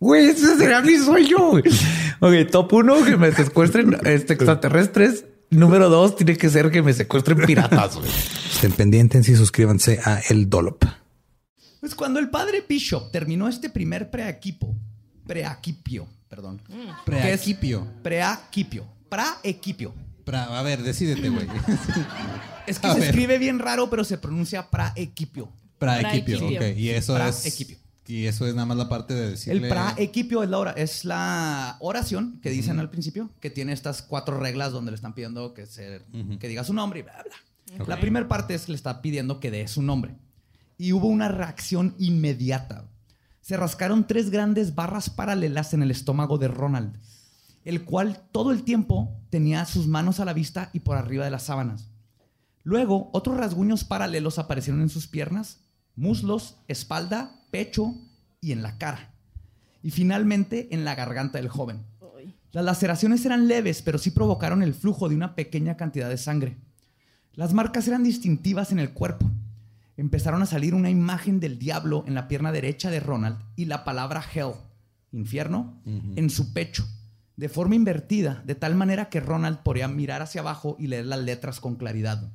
Güey, ese será mi sueño. güey. Ok, top uno, que me secuestren este, extraterrestres. Número dos, tiene que ser que me secuestren piratas. güey.
Estén pendientes y suscríbanse a El Dolop.
Pues cuando el padre Bishop terminó este primer preequipo, preaquipio, perdón. es
Preaquipio.
Preaquipio. Praequipio.
Pra- a ver, decídete, güey. [laughs]
Es que
A
se
ver.
escribe bien raro, pero se pronuncia
praequipio.
Praequipio.
Ok. Y eso es.
Praequipio.
Y eso es nada más la parte de decirle.
El praequipio es la, ora- es la oración que dicen al principio, que tiene estas cuatro reglas donde le están pidiendo que, se, que diga su nombre y bla, bla. La primera parte es que le está pidiendo que dé su nombre. Y hubo una reacción inmediata. Se rascaron tres grandes barras paralelas en el estómago de Ronald, el cual todo el tiempo tenía sus manos a la vista y por arriba de las sábanas. Luego, otros rasguños paralelos aparecieron en sus piernas, muslos, espalda, pecho y en la cara. Y finalmente en la garganta del joven. Las laceraciones eran leves, pero sí provocaron el flujo de una pequeña cantidad de sangre. Las marcas eran distintivas en el cuerpo. Empezaron a salir una imagen del diablo en la pierna derecha de Ronald y la palabra hell, infierno, en su pecho, de forma invertida, de tal manera que Ronald podía mirar hacia abajo y leer las letras con claridad.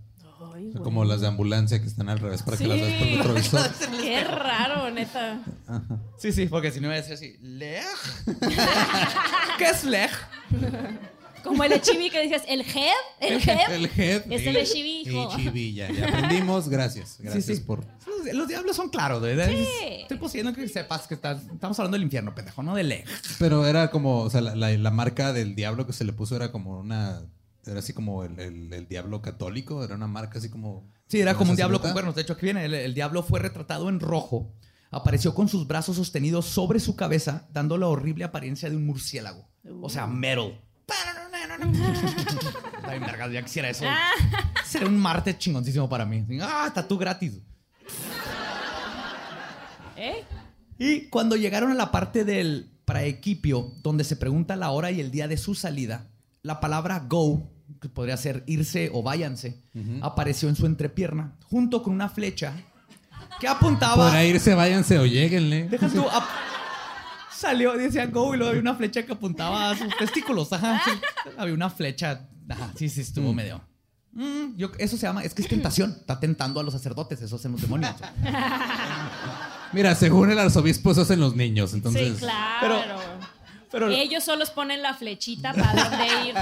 Ay,
O sea,
güey.
como las de ambulancia que están al revés para que
Sí.
las veas por el retrovisor. [laughs]
Qué raro, neta.
Sí, sí, porque si no me decía así, Lej. [laughs] ¿Qué es Lej?
Como el chibi que decías, el head, el head. [laughs]
El head.
Es el Echibi, hijo.
Echibi, ya, ya aprendimos. Gracias. Gracias
Sí, sí.
por.
Los, los diablos son claros, güey. Estoy poseyendo que sepas que estás- estamos hablando del infierno, pendejo, no de Lej.
Pero era como, o sea, la, la- la marca del diablo que se le puso era como una. Era así como el, el- el diablo católico. Era una marca así como.
Sí, era como un diablo con cuernos. De hecho, aquí viene. El, el diablo fue retratado en rojo. Apareció con sus brazos sostenidos sobre su cabeza, dando la horrible apariencia de un murciélago. O sea, metal. Ay, vergas, ya quisiera eso. Sería un martes chingoncísimo para mí. Ah, tatú gratis.
¿Eh?
Y cuando llegaron a la parte del praequipio, donde se pregunta la hora y el día de su salida, la palabra go, que podría ser irse o váyanse, apareció en su entrepierna, junto con una flecha que apuntaba.
Podrá irse, váyanse o lleguenle.
Deja tú, Salió, decía go, y luego había una flecha que apuntaba a sus testículos. Ajá, sí. Había una flecha. Ajá, sí, sí, estuvo medio. Mm, yo- eso se llama, es que es tentación. Está tentando a los sacerdotes, eso hacen los demonios.
Mira, según el arzobispo, eso hacen los niños. Entonces,
sí, claro.
Pero- pero-
Ellos solos ponen la flechita para dónde ir.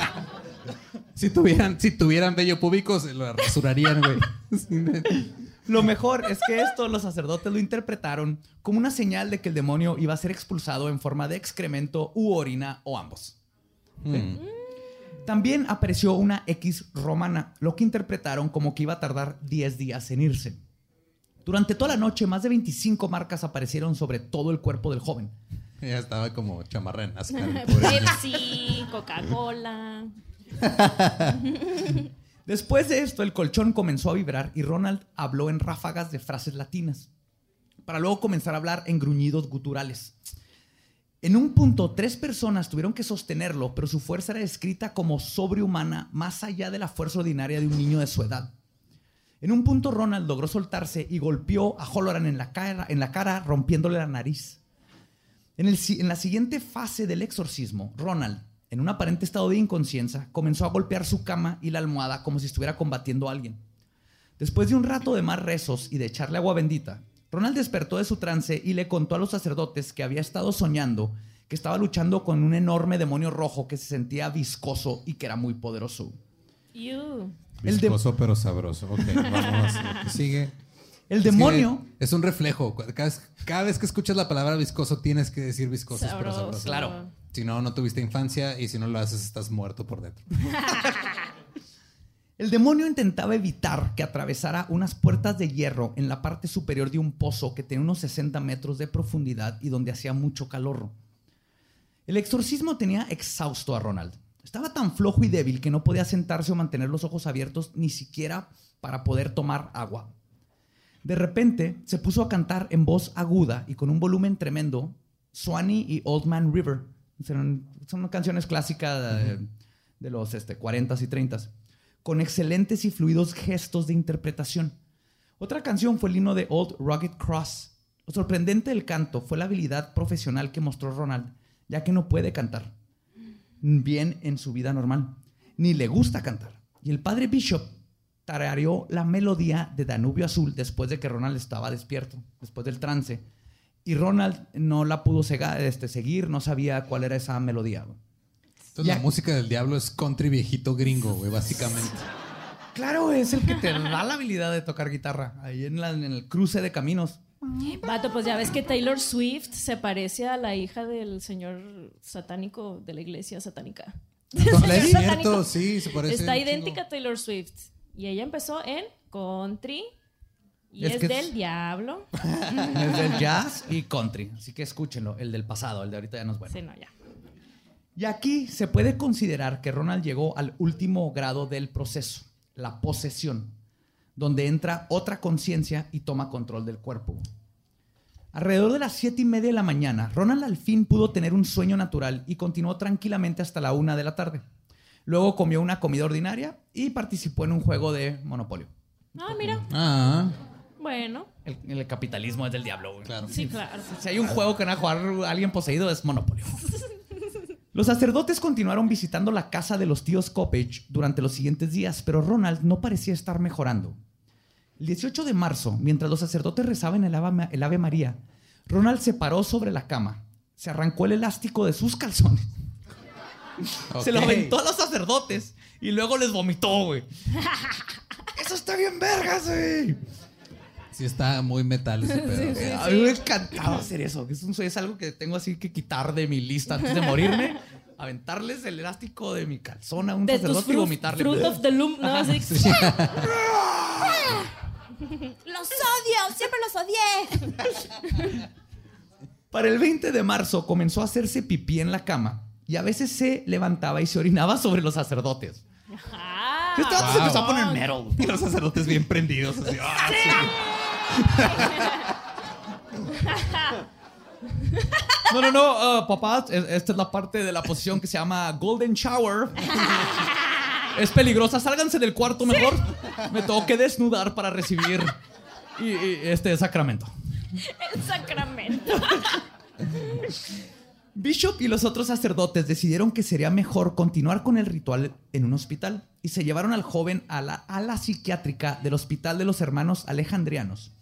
Si tuvieran, si tuvieran vello público, se lo rasurarían, [laughs] güey.
Lo mejor es que esto los sacerdotes lo interpretaron como una señal de que el demonio iba a ser expulsado en forma de excremento u orina o ambos.
Mm.
También apareció una X romana, lo que interpretaron como que iba a tardar 10 días en irse. Durante toda la noche, más de 25 marcas aparecieron sobre todo el cuerpo del joven.
Ya estaba como chamarra en. [laughs]
Pepsi, Coca-Cola. [laughs]
Después de esto, el colchón comenzó a vibrar y Ronald habló en ráfagas de frases latinas, para luego comenzar a hablar en gruñidos guturales. En un punto, tres personas tuvieron que sostenerlo, pero su fuerza era descrita como sobrehumana, más allá de la fuerza ordinaria de un niño de su edad. En un punto, Ronald logró soltarse y golpeó a Holloran en la cara, rompiéndole la nariz. En la siguiente fase del exorcismo, Ronald, en un aparente estado de inconsciencia, comenzó a golpear su cama y la almohada como si estuviera combatiendo a alguien. Después de un rato de más rezos y de echarle agua bendita, Ronald despertó de su trance y le contó a los sacerdotes que había estado soñando que estaba luchando con un enorme demonio rojo que se sentía viscoso y que era muy poderoso.
Ew.
Viscoso pero sabroso. Ok, vamos. a- Sigue.
El
Es
demonio,
Es un reflejo. Cada vez, cada vez que escuchas la palabra viscoso, tienes que decir viscoso pero
Sabroso.
sabroso.
Claro.
Si no, no tuviste infancia y si no lo haces, estás muerto por dentro. [laughs]
el demonio intentaba evitar que atravesara unas puertas de hierro en la parte superior de un pozo que tenía unos 60 metros de profundidad y donde hacía mucho calor. El exorcismo tenía exhausto a Ronald. Estaba tan flojo y débil que no podía sentarse o mantener los ojos abiertos ni siquiera para poder tomar agua. De repente se puso a cantar en voz aguda y con un volumen tremendo Swanee y Old Man River. Son, son canciones clásicas de, de los este, 40s y 30s, con excelentes y fluidos gestos de interpretación. Otra canción fue el himno de Old Rugged Cross. Lo sorprendente del canto fue la habilidad profesional que mostró Ronald, ya que no puede cantar bien en su vida normal, ni le gusta cantar. Y el padre Bishop tarareó la melodía de Danubio Azul después de que Ronald estaba despierto, después del trance. Y Ronald no la pudo sega- este, seguir, no sabía cuál era esa melodía. güey.
Entonces,
Ya.
la música del diablo es country viejito gringo, güey, básicamente.
Claro, es el que te da la habilidad de tocar guitarra, ahí en, la- en el cruce de caminos.
Vato, pues ya ves que Taylor Swift se parece a la hija del señor satánico de la iglesia satánica.
Es [laughs] cierto, sí, se parece.
Está idéntica
chingo.
a Taylor Swift. Y ella empezó en country. Y
Es
es,
que
del
es-
diablo. [laughs]
Es del jazz y country, así que escúchenlo, el del pasado, el de ahorita ya no es bueno.
Sí, no, ya.
Y aquí se puede considerar que Ronald llegó al último grado del proceso, la posesión, donde entra otra conciencia y toma control del cuerpo. Alrededor de las siete y media de la mañana, Ronald al fin pudo tener un sueño natural y continuó tranquilamente hasta la una de la tarde. Luego comió una comida ordinaria y participó en un juego de Monopolio.
Ah, mira.
Ah,
Bueno,
El, el capitalismo es del diablo. güey.
claro.
sí, claro.
Si hay un juego que van a jugar alguien poseído es Monopolio. [laughs] Los sacerdotes continuaron visitando la casa de los tíos Coppage durante los siguientes días, pero Ronald no parecía estar mejorando. El 18 de marzo, mientras los sacerdotes rezaban el Ave, el Ave María, Ronald se paró sobre la cama, se arrancó el elástico de sus calzones, se lo aventó a los sacerdotes y luego les vomitó, güey. [laughs] Eso está bien vergas, güey.
Sí, está muy metal ese pedo.
sí,
A mí me encantaba hacer eso. Es, un- es algo que tengo así que quitar de mi lista antes de morirme. Aventarles el elástico de mi calzón a un
De tus
sacerdote y vomitarle.
fruit of the loom, ¿no? Así-
Sí. [laughs]
Los odio, siempre los odié.
Para el 20 de marzo comenzó a hacerse pipí en la cama y a veces se levantaba y se orinaba sobre los sacerdotes.
Ah,
Este vato se
wow.
empezó a poner metal. Y los sacerdotes bien prendidos. así, "Ah, sí". No, no, no, ah, papá, es- esta es la parte de la posición que se llama Golden Shower. Es peligrosa, sálganse del cuarto mejor. Me tengo que desnudar para recibir y- y este sacramento.
el sacramento.
Bishop y los otros sacerdotes decidieron que sería mejor continuar con el ritual en un hospital y se llevaron al joven a la ala psiquiátrica del Hospital de los Hermanos Alejandrianos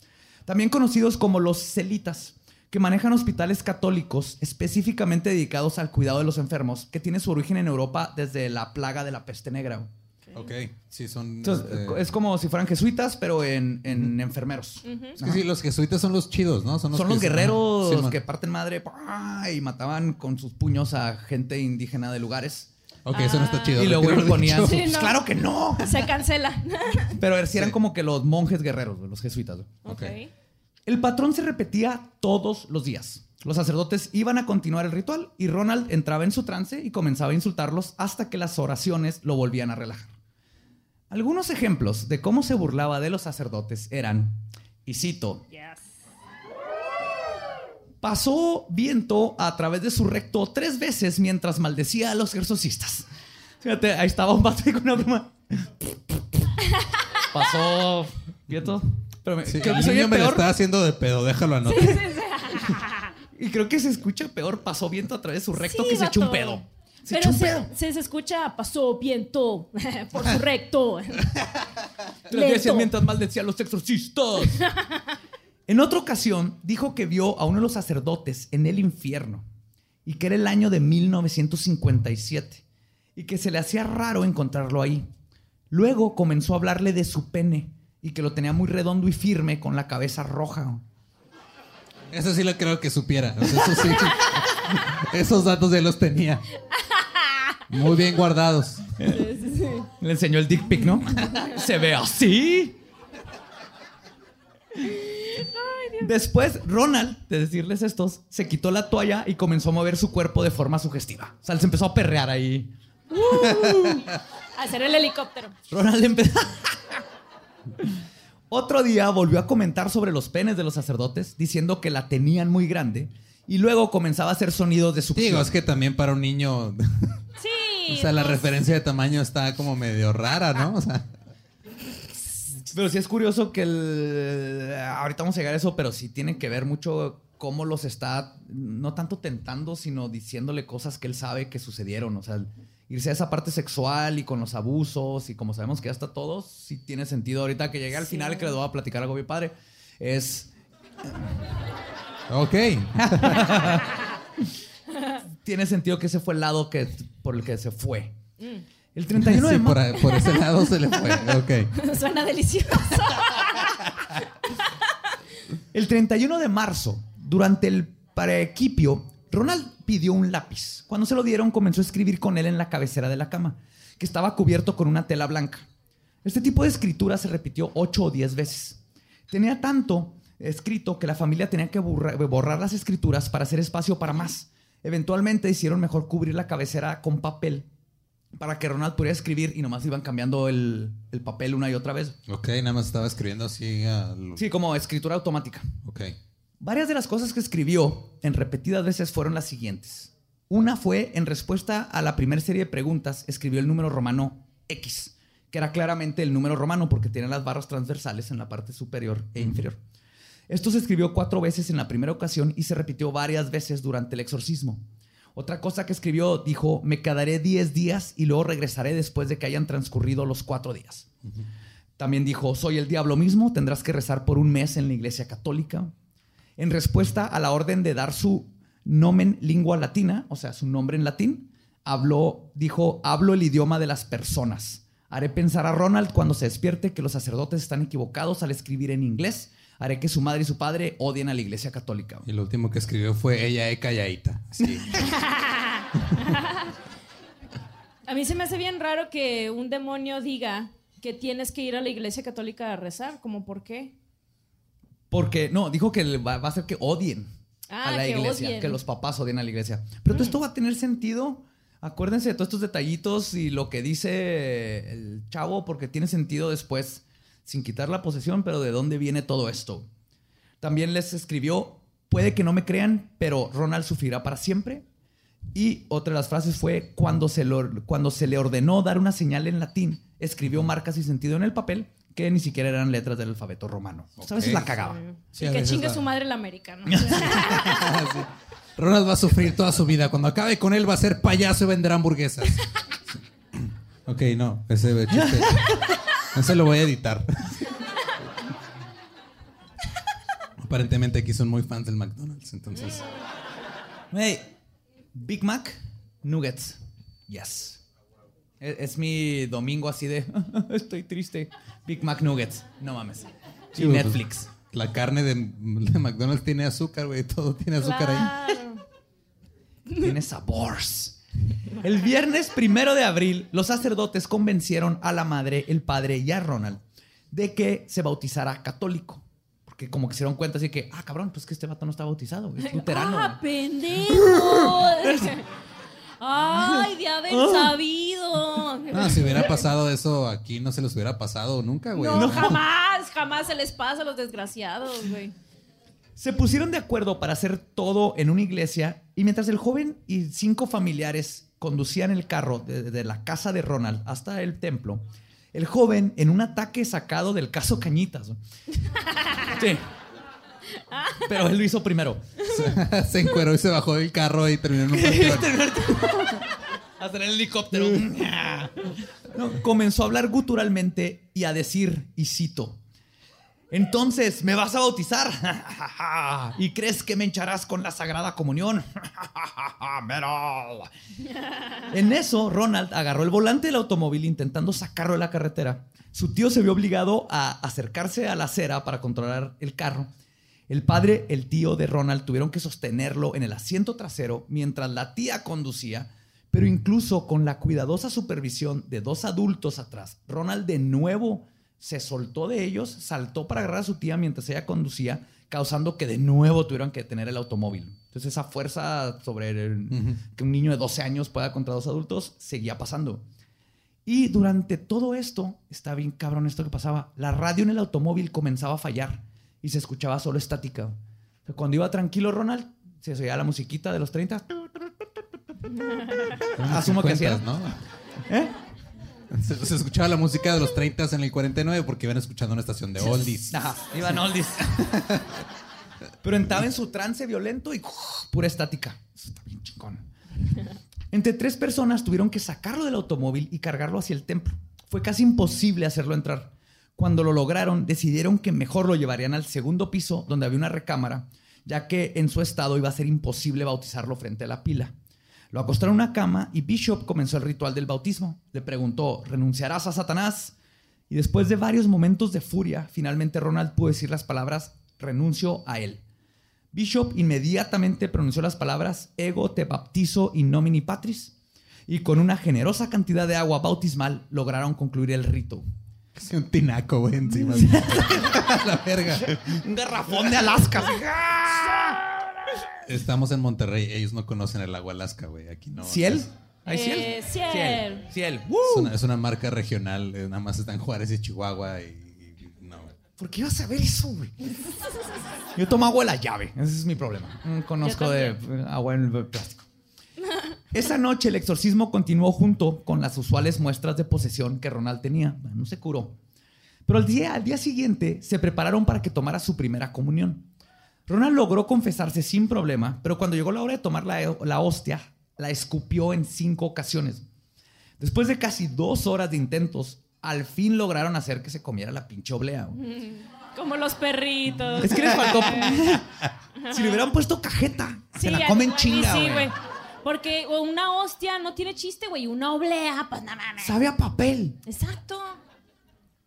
también conocidos como los celitas, que manejan hospitales católicos específicamente dedicados al cuidado de los enfermos, que tiene su origen en Europa desde la plaga de la peste negra.
Ok, sí, son.
Entonces,
este,
es como si fueran jesuitas, pero en, en enfermeros.
es que sí, los jesuitas son los chidos, ¿no?
Son los guerreros
Ajá, sí, man.
que parten madre y mataban con sus puños a gente indígena de lugares.
Ok, eso no está chido.
y luego.
Sí,
Pues
no.
Claro que no.
Se cancela. [laughs]
Pero sí eran como que los monjes guerreros, los jesuitas.
ok.
El patrón se repetía todos los días. Los sacerdotes iban a continuar el ritual y Ronald entraba en su trance y comenzaba a insultarlos hasta que las oraciones lo volvían a relajar. Algunos ejemplos de cómo se burlaba de los sacerdotes eran, y cito,
Yes.
pasó viento a través de su recto tres veces mientras maldecía a los exorcistas. Fíjate, ahí estaba un vato con una pluma. [laughs] Pasó viento. Pero me-
Sí,
creo que
el niño me lo está haciendo de pedo, déjalo anotar. [laughs]
Y creo que se escucha peor. Pasó viento a través de su recto
Sí,
que se echó un pedo. Se
Pero se,
pedo.
se, se escucha, pasó viento [laughs] por su recto. [laughs]
Tres veces
Lento.
mientras maldecía a los exorcistas. [laughs] en otra ocasión, dijo que vio a uno de los sacerdotes en el infierno y que era el año de 1957 y que se le hacía raro encontrarlo ahí. Luego comenzó a hablarle de su pene y que lo tenía muy redondo y firme con la cabeza roja.
Eso sí lo creo que supiera. O sea, eso sí. Esos datos ya los tenía. Muy bien guardados.
Le enseñó el dick pic, ¿no? Se ve así. Después, Ronald, de decirles estos, se quitó la toalla y comenzó a mover su cuerpo de forma sugestiva. O sea, se empezó a perrear ahí.
Hacer el helicóptero.
Ronald empezó. Otro día volvió a comentar sobre los penes de los sacerdotes, diciendo que la tenían muy grande. Y luego comenzaba a hacer sonidos de succión.
Digo, es que también para un niño.
Sí.
O sea, la referencia de tamaño está como medio rara, ¿no? O sea.
Pero sí es curioso que el... ahorita vamos a llegar a eso, pero sí tiene que ver mucho cómo los está, no tanto tentando, sino diciéndole cosas que él sabe que sucedieron. O sea, irse a esa parte sexual y con los abusos y como sabemos que ya está todo, sí tiene sentido. Ahorita que llegue al
Sí.
final, que les voy a platicar algo bien padre, es...
Ok. [laughs]
Tiene sentido que ese fue el lado que, por el que se fue. El 31
Sí,
de
por, por ese lado se le fue. [laughs] Ok.
Suena delicioso. [laughs]
El 31 de marzo, durante el paraequipio, Ronald pidió un lápiz. Cuando se lo dieron, comenzó a escribir con él en la cabecera de la cama, que estaba cubierto con una tela blanca. Este tipo de escritura se repitió ocho o diez veces. Tenía tanto escrito que la familia tenía que borra- borrar las escrituras para hacer espacio para más. Eventualmente hicieron mejor cubrir la cabecera con papel para que Ronald pudiera escribir y nomás iban cambiando el, el papel una y otra vez.
Ok, nada más estaba escribiendo así. a lo-
Sí, como escritura automática.
Ok.
Varias de las cosas que escribió en repetidas veces fueron las siguientes. Una fue en respuesta a la primera serie de preguntas, escribió el número romano X, que era claramente el número romano porque tiene las barras transversales en la parte superior e inferior. Esto se escribió cuatro veces en la primera ocasión y se repitió varias veces durante el exorcismo. Otra cosa que escribió dijo, me quedaré 10 días y luego regresaré después de que hayan transcurrido los cuatro días. También dijo, soy el diablo mismo, tendrás que rezar por un mes en la iglesia católica. En respuesta a la orden de dar su nomen lingua latina, o sea, su nombre en latín, habló, dijo, hablo el idioma de las personas. Haré pensar a Ronald cuando se despierte que los sacerdotes están equivocados al escribir en inglés. Haré que su madre y su padre odien a la iglesia católica.
Y lo último que escribió fue ella es calladita. Sí. [laughs]
A mí se me hace bien raro que un demonio diga que tienes que ir a la iglesia católica a rezar. ¿Cómo por qué?
Porque, no, dijo que va, va a hacer que odien a
Ah,
la
que
iglesia,
odien.
que los papás odien a la iglesia. Pero todo esto va a tener sentido. Acuérdense de todos estos detallitos y lo que dice el chavo, porque tiene sentido después, sin quitar la posesión, pero de dónde viene todo esto. También les escribió, puede que no me crean, pero Ronald sufrirá para siempre. Y otra de las frases fue, cuando se, lo- cuando se le ordenó dar una señal en latín, escribió marcas y sentido en el papel que ni siquiera eran letras del alfabeto romano. O sea, a veces la cagaba.
Sí,
y que chingue
la-
su madre el americano. [laughs] [laughs]
Ronald va a sufrir toda su vida. Cuando acabe con él va a ser payaso y vender hamburguesas. [laughs] ok, no. Ese chiste. Ese lo voy a editar. Aparentemente aquí son muy fans del McDonald's, entonces.
Hey, Big Mac, nuggets. Yes. Es, es mi domingo así de [laughs] estoy triste. Big Mac nuggets. No mames.
Sí,
y
pues,
Netflix.
La carne de, de McDonald's tiene azúcar, güey. Todo tiene azúcar ahí.
Tiene sabores. El viernes primero de abril, los sacerdotes convencieron a la madre, el padre y a Ronald de que se bautizara católico. Porque como que se dieron cuenta así que, ah, cabrón, pues que este vato no está bautizado, es luterano.
¡Ah,
güey".
pendejo! ¡Ay, de haber
Ah.
sabido!
No, si hubiera pasado eso aquí, no se los hubiera pasado nunca, güey.
No, jamás, jamás se les pasa a los desgraciados, güey.
Se pusieron de acuerdo para hacer todo en una iglesia y mientras el joven y cinco familiares conducían el carro de, de la casa de Ronald hasta el templo, el joven, en un ataque sacado del caso Cañitas. ¿no? Sí. Pero él lo hizo primero.
se encueró y se bajó del carro y terminó en un. [laughs]
Hasta en el helicóptero. No, comenzó a hablar guturalmente y a decir, y cito, entonces, ¿me vas a bautizar? [laughs] ¿Y crees que me hincharás con la Sagrada Comunión? [laughs] En eso, Ronald agarró el volante del automóvil intentando sacarlo de la carretera. Su tío se vio obligado a acercarse a la acera para controlar el carro. El padre, el tío de Ronald tuvieron que sostenerlo en el asiento trasero mientras la tía conducía, pero incluso con la cuidadosa supervisión de dos adultos atrás, Ronald de nuevo se soltó de ellos, saltó para agarrar a su tía mientras ella conducía, causando que de nuevo tuvieran que detener el automóvil. Entonces esa fuerza sobre el- que un niño de 12 años pueda contra dos adultos seguía pasando. Y durante todo esto, está bien cabrón esto que pasaba, la radio en el automóvil comenzaba a fallar y se escuchaba solo estática. O sea, cuando iba tranquilo Ronald, se oía la musiquita de los 30. [laughs] Asumo que.
¿no?
¿Eh?
Se, se escuchaba la música de los 30 en el 49 porque iban escuchando una estación de oldies.
Ajá, iban oldies. [laughs] Pero entraba en su trance violento y pura estática. Eso está bien chingón. Entre tres personas tuvieron que sacarlo del automóvil y cargarlo hacia el templo. Fue casi imposible hacerlo entrar. Cuando lo lograron, decidieron que mejor lo llevarían al segundo piso, donde había una recámara, ya que en su estado iba a ser imposible bautizarlo frente a la pila. Lo acostaron en una cama y Bishop comenzó el ritual del bautismo. Le preguntó, ¿renunciarás a Satanás? Y después de varios momentos de furia, finalmente Ronald pudo decir las palabras, renuncio a él. Bishop inmediatamente pronunció las palabras, ego te baptizo in nomini patris, y con una generosa cantidad de agua bautismal lograron concluir el rito.
Casi un tinaco, güey, encima. [laughs] la verga.
Un garrafón de Alaska.
Estamos en Monterrey. Ellos no conocen el agua Alaska, güey. Aquí no.
¿Ciel?
Es,
¿Hay ciel?
Eh, ciel.
Ciel. Ciel.
es una, es una marca regional. eh, nada más están Juárez y Chihuahua. Y, y- no.
¿Por qué ibas a ver eso, güey? Yo tomo agua de la llave. Ese es mi problema. No conozco de agua en el plástico. Esa noche el exorcismo continuó junto con las usuales muestras de posesión que Ronald tenía. No se curó. Pero al día, al día siguiente se prepararon para que tomara su primera comunión. Ronald logró confesarse sin problema, pero cuando llegó la hora de tomar la, la hostia, la escupió en cinco ocasiones. Después de casi dos horas de intentos, al fin lograron hacer que se comiera la pinche oblea. güey. [laughs]
Como los perritos.
Es que les faltó. [laughs] si le hubieran puesto cajeta, se la comen chinga,
Sí,
güey.
Porque una hostia no tiene chiste, güey. Una oblea, pues no mames.
Sabe a papel.
Exacto.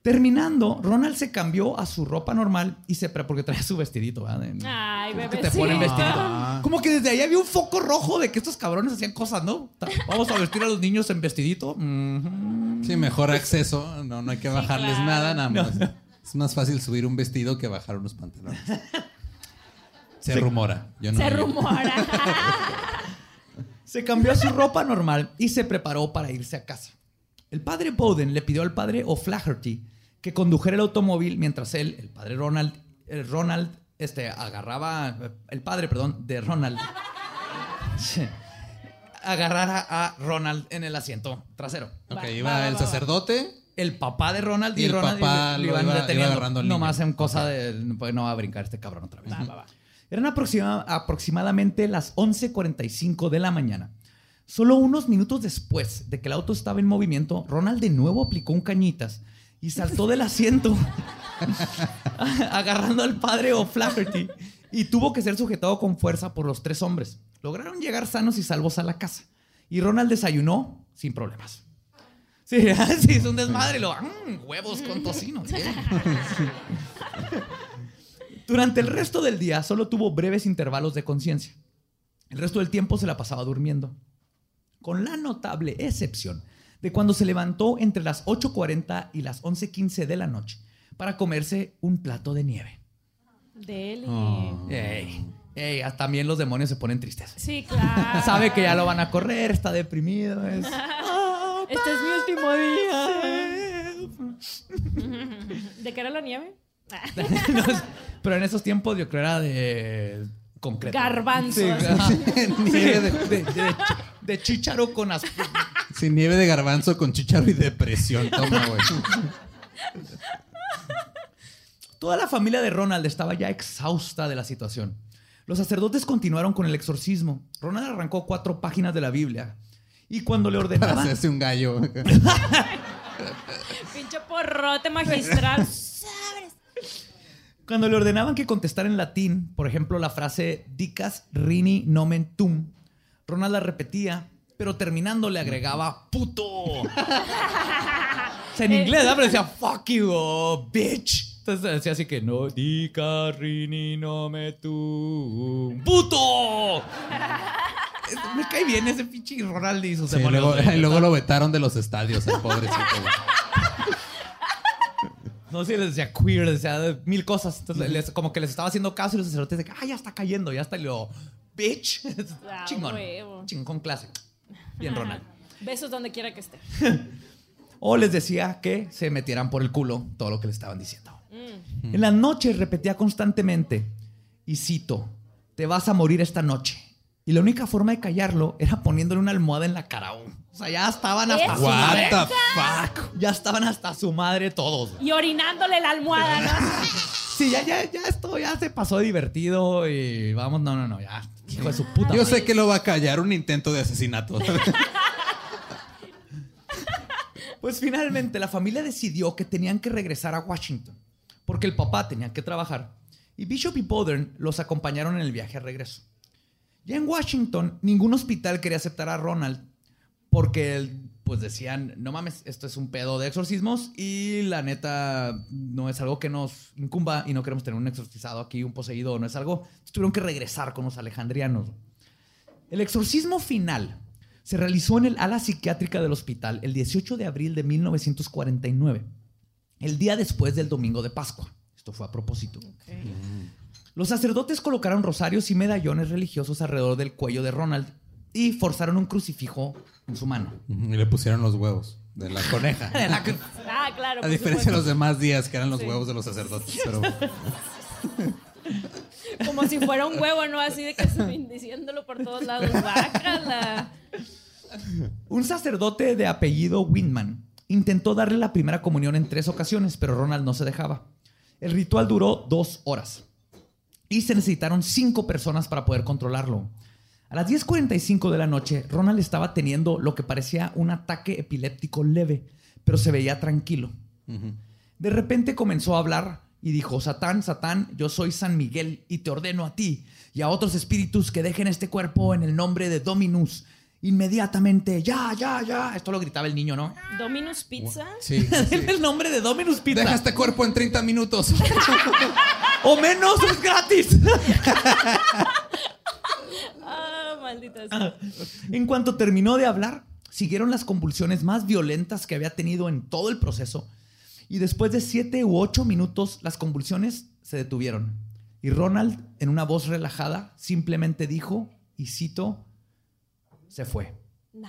Terminando, Ronald se cambió a su ropa normal y se porque traía su vestidito, ¿verdad? De-
Ay,
que
bebé.
te ponen vestidito. Como que desde ahí había un foco rojo de que estos cabrones hacían cosas, ¿no? Vamos a vestir a los niños en vestidito. Ujú.
Sí, mejor acceso. No, no hay que bajarles
claro.
nada, nada más. Es más fácil subir un vestido que bajar unos pantalones. Se rumora. Yo no
Se
digo.
rumora. [laughs]
Se cambió a su ropa normal y se preparó para irse a casa. El padre Bowden le pidió al padre O'Flaherty que condujera el automóvil mientras él, el padre Ronald, el Ronald, este, agarraba, el padre, perdón, de Ronald, [laughs] agarrara a Ronald en el asiento trasero.
Ok,
Va,
iba
va,
el
va.
sacerdote.
El papá de Ronald y,
Y el
Ronald
papá
le
lo
iban
iba- iba
deteniendo.
agarrando al
Nomás
niño.
en cosa de, pues no va a brincar este cabrón otra vez.
Va, va, va.
Eran aproxima- aproximadamente las 11:45 de la mañana. Solo unos minutos después de que el auto estaba en movimiento, Ronald de nuevo aplicó un cañitas y saltó del asiento [laughs] agarrando al padre O'Flaherty y tuvo que ser sujetado con fuerza por los tres hombres. Lograron llegar sanos y salvos a la casa y Ronald desayunó sin problemas. Sí, [laughs] sí, es un desmadre. Lo, "Mm, huevos con tocino. bien". Durante el resto del día solo tuvo breves intervalos de conciencia. El resto del tiempo se la pasaba durmiendo. Con la notable excepción de cuando se levantó entre las 8.40 y las 11.15 de la noche para comerse un plato de nieve.
Deli.
Oh.
Ey, ey, ah, también los demonios se ponen tristes.
Sí, claro. [laughs]
Sabe que ya lo van a correr, está deprimido. Es... [laughs]
Este es mi último día. [laughs] ¿De qué era la nieve?
No, pero en esos tiempos yo creo era de concreto.
Garbanzo.
Sí.
Nieve de-
de, de- de chícharo con as-
Sin nieve de garbanzo con chicharo y depresión. Toma, güey.
Toda la familia de Ronald estaba ya exhausta de la situación. Los sacerdotes continuaron con el exorcismo. Ronald arrancó cuatro páginas de la Biblia. Y cuando le
Para
ordenaban,
hacerse un gallo. [laughs]
Pinche porrote magistral.
cuando le ordenaban que contestara en latín, por ejemplo, la frase dicas rini nomen tum, Ronald la repetía, pero terminando le agregaba puto. o sea, en [laughs] inglés, ¿verdad? pero decía fuck you, oh, bitch. Entonces decía así que no, dicas rini nomen tum, puto. Me cae bien ese pinche Ronald y sus
Sí,
demonios.
luego, y [laughs] luego lo vetaron de los estadios, el pobrecito. güey.
No sé, les decía queer, les decía mil cosas. Entonces, les- como que les estaba haciendo caso y los sacerdotes de que, ah, ya está cayendo, ya está. Y luego, bitch. [laughs]
Ah, [laughs]
Chingón.
huevo.
Chingón con clase. Bien, Ronald.
Besos donde quiera que esté. [laughs]
O les decía que se metieran por el culo todo lo que le estaban diciendo. En las noches repetía constantemente, y cito, te vas a morir esta noche. Y la única forma de callarlo era poniéndole una almohada en la cara. O sea, ya estaban hasta su
What
madre.
the fuck?
Ya estaban hasta su madre todos.
Y orinándole la almohada, ¿no?
Sí, ya, ya, ya esto ya se pasó divertido y vamos, no, no, no, ya. Hijo de su puta.
Yo
madre.
sé que lo va a callar un intento de asesinato. [laughs]
Pues finalmente la familia decidió que tenían que regresar a Washington porque el papá tenía que trabajar y Bishop y Bowden los acompañaron en el viaje a regreso. Ya en Washington, ningún hospital quería aceptar a Ronald porque él, pues decían, no mames, esto es un pedo de exorcismos y la neta no es algo que nos incumba y no queremos tener un exorcizado aquí, un poseído, no es algo. Tuvieron que regresar con los alejandrianos. El exorcismo final se realizó en el ala psiquiátrica del hospital el 18 de abril de 1949, el día después del domingo de Pascua. Esto fue a propósito. Los sacerdotes colocaron rosarios y medallones religiosos alrededor del cuello de Ronald y forzaron un crucifijo en su mano.
y le pusieron los huevos de la coneja. [laughs]
Ah, claro.
A diferencia de los demás días que eran los
Sí.
huevos de los sacerdotes. Pero [laughs]
Como si fuera un huevo, ¿no? Así de que diciéndolo por todos lados. Bácala.
Un sacerdote de apellido Windman intentó darle la primera comunión en tres ocasiones, pero Ronald no se dejaba. El ritual duró dos horas y se necesitaron cinco personas para poder controlarlo. A las 10.45 de la noche, Ronald estaba teniendo lo que parecía un ataque epiléptico leve, pero se veía tranquilo. De repente comenzó a hablar y dijo, Satán, Satán, yo soy San Miguel y te ordeno a ti y a otros espíritus que dejen este cuerpo en el nombre de Dominus. Inmediatamente, ya, ya, ya. Esto lo gritaba el niño, ¿no?
Dominus Pizza. [laughs]
sí.
En el nombre de Dominus Pizza.
Deja este cuerpo en 30 minutos. [laughs]
O menos, es gratis. [laughs]
Maldita sea. [laughs]
En cuanto terminó de hablar, siguieron las convulsiones más violentas que había tenido en todo el proceso. Y después de siete u ocho minutos, las convulsiones se detuvieron. Y Ronald, en una voz relajada, simplemente dijo, y cito, se fue.
Nah.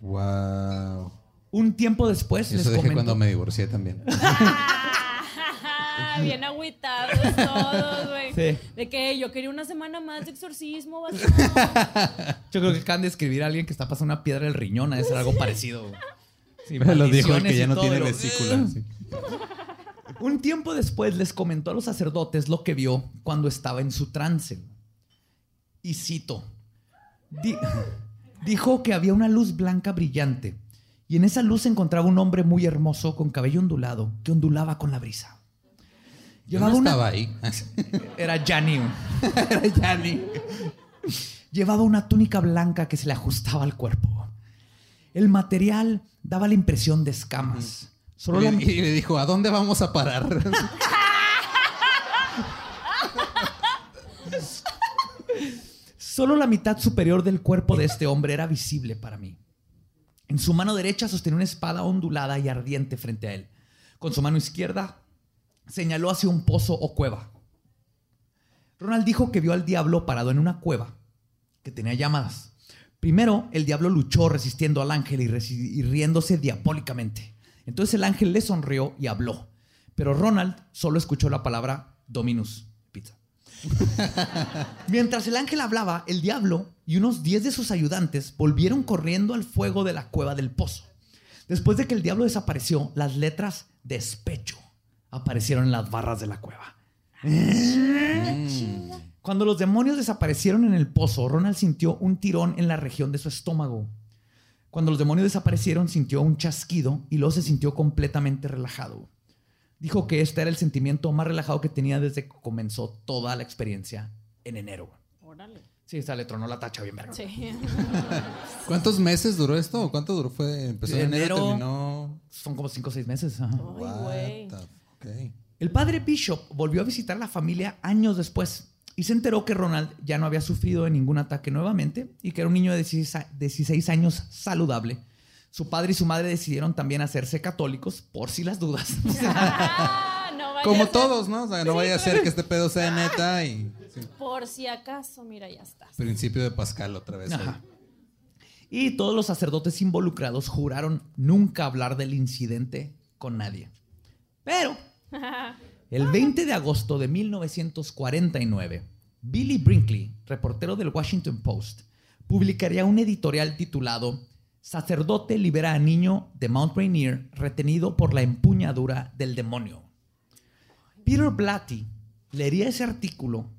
wow.
Un tiempo después les
Eso dije
comentó-
cuando me divorcié también. [laughs] [laughs]
Bien agüitados todos, güey.
Sí.
De que yo quería una semana más de exorcismo. [laughs]
Yo creo que acaban de escribir a alguien que está pasando una piedra del riñón, a ser algo parecido. Sí, [laughs]
Lo dijo el que ya no
todo,
tiene vesícula. sí.
Un tiempo después les comentó a los sacerdotes lo que vio cuando estaba en su trance. Y cito, di- dijo que había una luz blanca brillante y en esa luz se encontraba un hombre muy hermoso con cabello ondulado que ondulaba con la brisa.
No
una-
ahí. [laughs]
Era Gianni. [laughs]
Era.
Llevaba una túnica blanca que se le ajustaba al cuerpo. El material daba la impresión de escamas. Solo
Y,
la,
y le dijo, ¿a dónde vamos a parar? [laughs]
solo la mitad superior del cuerpo de este hombre era visible para mí. En su mano derecha sostenía una espada ondulada y ardiente frente a él. Con su mano izquierda señaló hacia un pozo o cueva. Ronald dijo que vio al diablo parado en una cueva que tenía llamadas. Primero, el diablo luchó resistiendo al ángel y, riéndose diabólicamente. Entonces el ángel le sonrió y habló. Pero Ronald solo escuchó la palabra Dominus, pizza. [laughs] Mientras el ángel hablaba, el diablo y unos 10 de sus ayudantes volvieron corriendo al fuego de la cueva del pozo. Después de que el diablo desapareció, las letras despecho aparecieron en las barras de la cueva. Cuando los demonios desaparecieron en el pozo, Ronald sintió un tirón en la región de su estómago. Cuando los demonios desaparecieron, sintió un chasquido y luego se sintió completamente relajado. Dijo que este era el sentimiento más relajado que tenía desde que comenzó toda la experiencia en enero.
Órale.
Sí, se le tronó la tacha bien verga.
Sí. [laughs]
¿Cuántos meses duró esto? ¿O cuánto duró? Fue, empezó en enero,
Enero.
terminó...
Son como 5 o 6 meses. ajá.
Ay,
El padre Bishop volvió a visitar la familia años después y se enteró que Ronald ya no había sufrido de ningún ataque nuevamente y que era un niño de 16 a- 16 años saludable. Su padre y su madre decidieron también hacerse católicos por si las dudas. [laughs]
Ah, no vaya a
Como
ser-
todos, ¿no? O sea, no vaya a ser que este pedo sea neta y... sí.
Por si acaso, mira, ya está.
Principio de Pascal otra vez.
Ajá. Y todos los sacerdotes involucrados juraron nunca hablar del incidente con nadie. Pero el [laughs] 20 de agosto de 1949, Billy Brinkley, reportero del Washington Post, publicaría un editorial titulado Sacerdote libera a niño de Mount Rainier retenido por la empuñadura del demonio. Peter Blatty leería ese artículo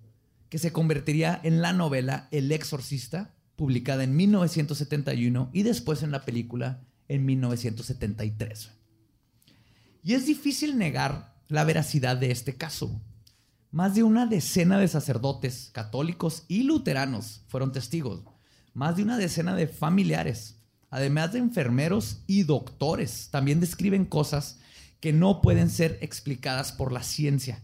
que se convertiría en la novela El Exorcista, publicada en 1971 y después en la película en 1973. Y es difícil negar la veracidad de este caso. Más de una decena de sacerdotes católicos y luteranos fueron testigos. Más de una decena de familiares, además de enfermeros y doctores, también describen cosas que no pueden ser explicadas por la ciencia.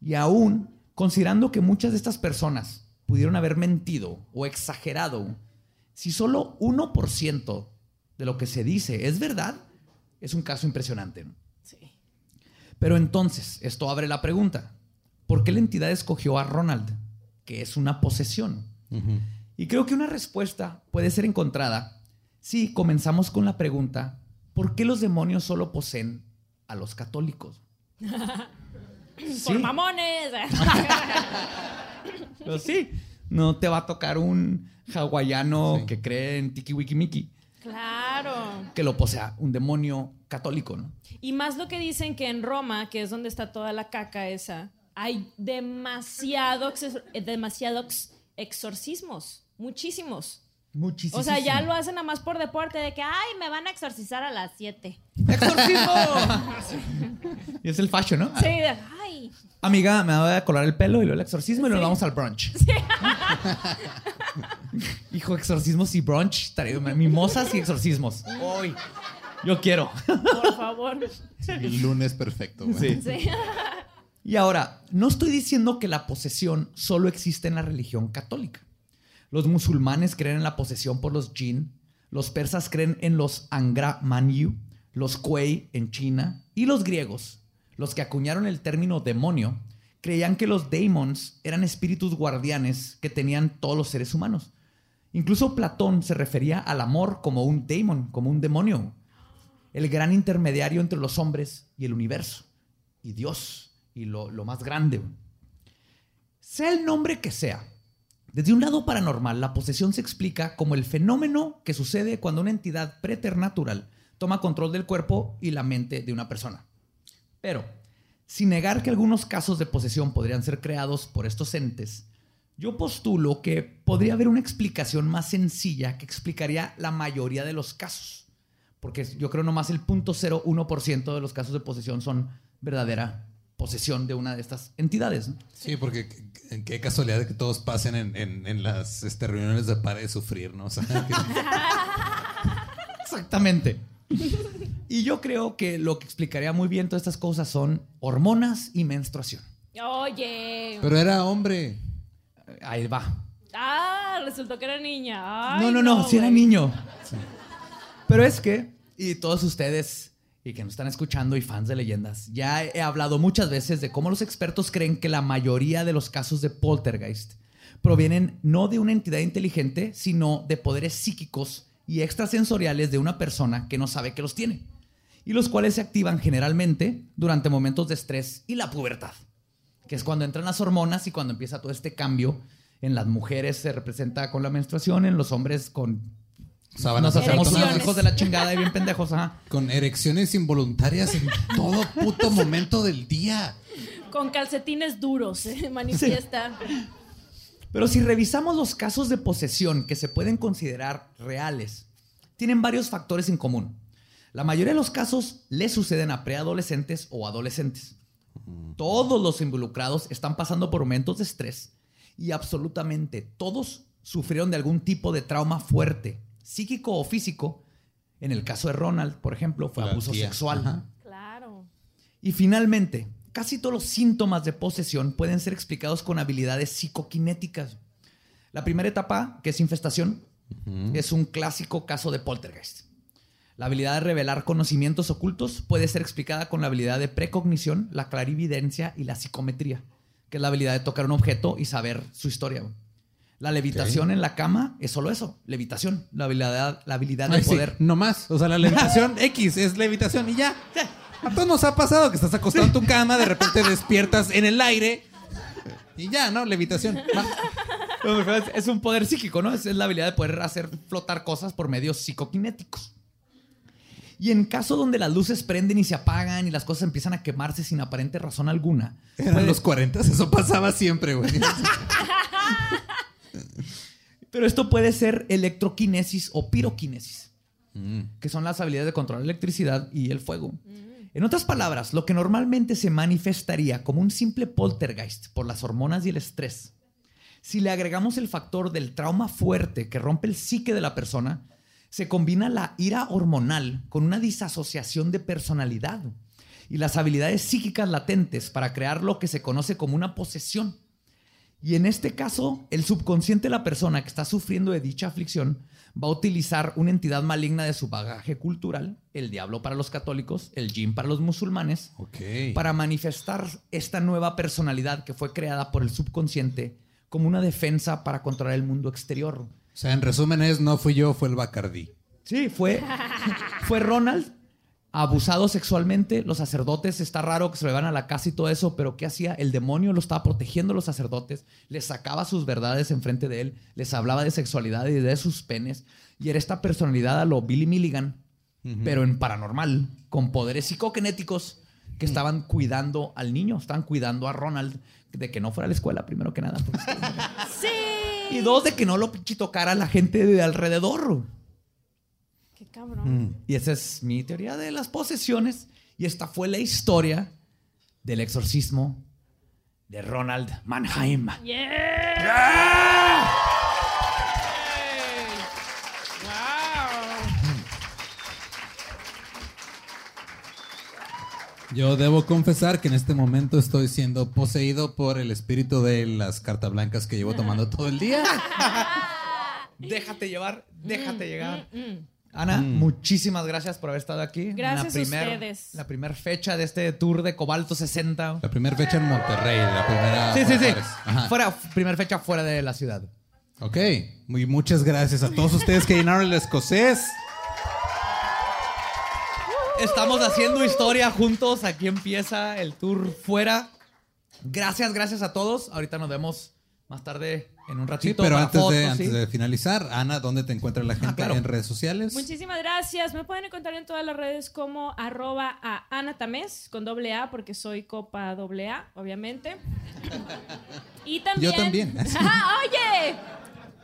Y aún, considerando que muchas de estas personas pudieron haber mentido o exagerado, si solo 1% de lo que se dice es verdad, es un caso impresionante. Pero entonces, esto abre la pregunta. ¿Por qué la entidad escogió a Ronald? Que es una posesión. Y creo que una respuesta puede ser encontrada si comenzamos con la pregunta, ¿por qué los demonios solo poseen a los católicos? [laughs]
Por mamones. [laughs]
Pero sí, no te va a tocar un hawaiano
Sí.
que cree en Tiki Wiki Miki
claro.
que lo posea un demonio católico, ¿no?
Y más lo que dicen que en Roma, que es donde está toda la caca esa, hay demasiado, demasiados exorcismos. Muchísimos.
Muchísimo.
O sea, ya lo hacen nada más por deporte, de que, ay, me van a exorcizar a las 7.
¡Exorcismo! [laughs] y es el fashion, ¿no?
Sí, de, ay.
Amiga, me voy a colar el pelo y luego el exorcismo y luego vamos al brunch. [laughs] [laughs] Hijo, exorcismos y brunch. estaré- Mimosas y exorcismos. Hoy. Yo quiero.
Por favor.
El lunes perfecto. güey.
Sí.
Y ahora, no estoy diciendo que la posesión solo existe en la religión católica. Los musulmanes creen en la posesión por los jinn, los persas creen en los Angra Manyu, los Kuei en China y los griegos, los que acuñaron el término demonio, creían que los daemons eran espíritus guardianes que tenían todos los seres humanos. Incluso Platón se refería al amor como un daemon, como un demonio, el gran intermediario entre los hombres y el universo, y Dios, y lo más grande. Sea el nombre que sea, desde un lado paranormal, la posesión se explica como el fenómeno que sucede cuando una entidad preternatural toma control del cuerpo y la mente de una persona. Pero, sin negar que algunos casos de posesión podrían ser creados por estos entes, yo postulo que podría haber una explicación más sencilla que explicaría la mayoría de los casos. Porque yo creo nomás el 0.01% de los casos de posesión son verdadera posesión de una de estas entidades. ¿no?
Sí, porque en qué casualidad de que todos pasen en, en- en las este, reuniones de para de sufrir, ¿no? O sea, que- [laughs]
Exactamente. Y yo creo que lo que explicaría muy bien todas estas cosas son hormonas y menstruación.
Oye.
pero era hombre.
Ahí va.
Ah, resultó que era niña. Ay,
no, no, no, si era
güey.
niño. Pero es que, y todos ustedes y que nos están escuchando y fans de leyendas, ya he hablado muchas veces de cómo los expertos creen que la mayoría de los casos de poltergeist provienen no de una entidad inteligente, sino de poderes psíquicos y extrasensoriales de una persona que no sabe que los tiene, y los cuales se activan generalmente durante momentos de estrés y la pubertad, que es cuando entran las hormonas y cuando empieza todo este cambio. En las mujeres se representa con la menstruación, en los hombres con
Sábanas
nos hacemos unos hijos de la chingada y bien pendejos, ajá.
Con erecciones involuntarias en todo puto momento del día.
Con calcetines duros, se manifiesta.
Pero si revisamos los casos de posesión que se pueden considerar reales, tienen varios factores en común. La mayoría de los casos le suceden a preadolescentes o adolescentes. Todos los involucrados están pasando por momentos de estrés y absolutamente todos sufrieron de algún tipo de trauma fuerte, psíquico o físico. En el caso de Ronald, por ejemplo, fue
La
abuso
tía.
sexual.
Ajá.
Claro.
Y finalmente, casi todos los síntomas de posesión pueden ser explicados con habilidades psicoquinéticas. La primera etapa, que es infestación, es un clásico caso de poltergeist. La habilidad de revelar conocimientos ocultos puede ser explicada con la habilidad de precognición, la clarividencia y la psicometría, que es la habilidad de tocar un objeto y saber su historia. La levitación en la cama es solo eso, levitación, la habilidad, la habilidad de
sí,
poder
no más. O sea, la [laughs] levitación X es levitación y ya. A todos nos ha pasado que estás acostado en tu cama, de repente [laughs] despiertas en el aire y ya, ¿no? Levitación. Va.
Es- un poder psíquico, ¿no? Es, es la habilidad de poder hacer flotar cosas por medios psicoquinéticos. Y en caso donde las luces prenden y se apagan y las cosas empiezan a quemarse sin aparente razón alguna,
Eran
puede-
los 40, eso pasaba siempre, güey. [laughs]
pero esto puede ser electroquinesis o piroquinesis, que son las habilidades de controlar la electricidad y el fuego. En otras palabras, lo que normalmente se manifestaría como un simple poltergeist por las hormonas y el estrés, si le agregamos el factor del trauma fuerte que rompe el psique de la persona, se combina la ira hormonal con una disasociación de personalidad y las habilidades psíquicas latentes para crear lo que se conoce como una posesión. Y en este caso, el subconsciente de la persona que está sufriendo de dicha aflicción va a utilizar una entidad maligna de su bagaje cultural, el diablo para los católicos, el jin para los musulmanes, para manifestar esta nueva personalidad que fue creada por el subconsciente como una defensa para controlar el mundo exterior.
O sea, en resumen es, no fui yo, fue el Bacardí.
Sí, fue, [laughs] fue Ronald abusado sexualmente. Los sacerdotes, está raro que se le van a la casa y todo eso, pero ¿qué hacía? El demonio lo estaba protegiendo a los sacerdotes, les sacaba sus verdades enfrente de él, les hablaba de sexualidad y de sus penes. Y era esta personalidad a lo Billy Milligan, pero en paranormal, con poderes psicokinéticos que estaban cuidando al niño, estaban cuidando a Ronald de que no fuera a la escuela, primero que nada. porque- [laughs]
Sí.
y dos, de que no lo tocara la gente de alrededor.
Cabrón.
Y esa es mi teoría de las posesiones. Y esta fue la historia del exorcismo de Ronald Mannheim.
Yeah.
Yo debo confesar que en este momento estoy siendo poseído por el espíritu de las cartas blancas que llevo tomando todo el día. [laughs]
Déjate llevar, déjate llegar.
Mm.
Ana, muchísimas gracias por haber estado aquí.
Gracias a
la primer,
ustedes.
La primera fecha de este tour de Cobalto 60.
La primera fecha en Monterrey, la primera.
Sí, sí, sí. Fuera, primera fecha fuera de la ciudad.
Ok. Muy muchas gracias a todos ustedes que llenaron el escocés.
Estamos haciendo historia juntos. Aquí empieza el tour fuera. Gracias, gracias a todos. Ahorita nos vemos más tarde en un
Sí,
ratito.
pero
para
antes, de, antes de finalizar, Ana, ¿dónde te encuentra la gente
claro.
en redes sociales?
Muchísimas gracias. Me pueden encontrar en todas las redes como arroba a Ana Tamés, con doble A, porque soy copa doble A, obviamente. Y también.
Yo también. [laughs]
¡Ah, ¡Oye!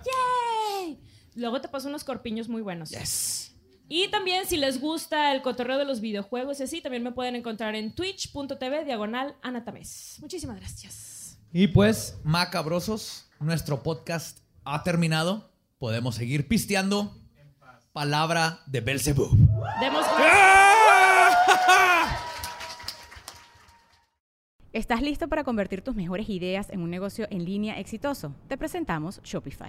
¡Yay! Luego te paso unos corpiños muy buenos.
Yes.
Y también si les gusta el cotorreo de los videojuegos y así, también me pueden encontrar en twitch.tv diagonal anatames. Muchísimas gracias.
Y pues, macabrosos, nuestro podcast ha terminado. Podemos seguir pisteando. Palabra de Belzebub.
Demos
¿Estás listo para convertir tus mejores ideas en un negocio en línea exitoso? Te presentamos Shopify.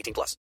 18 plus.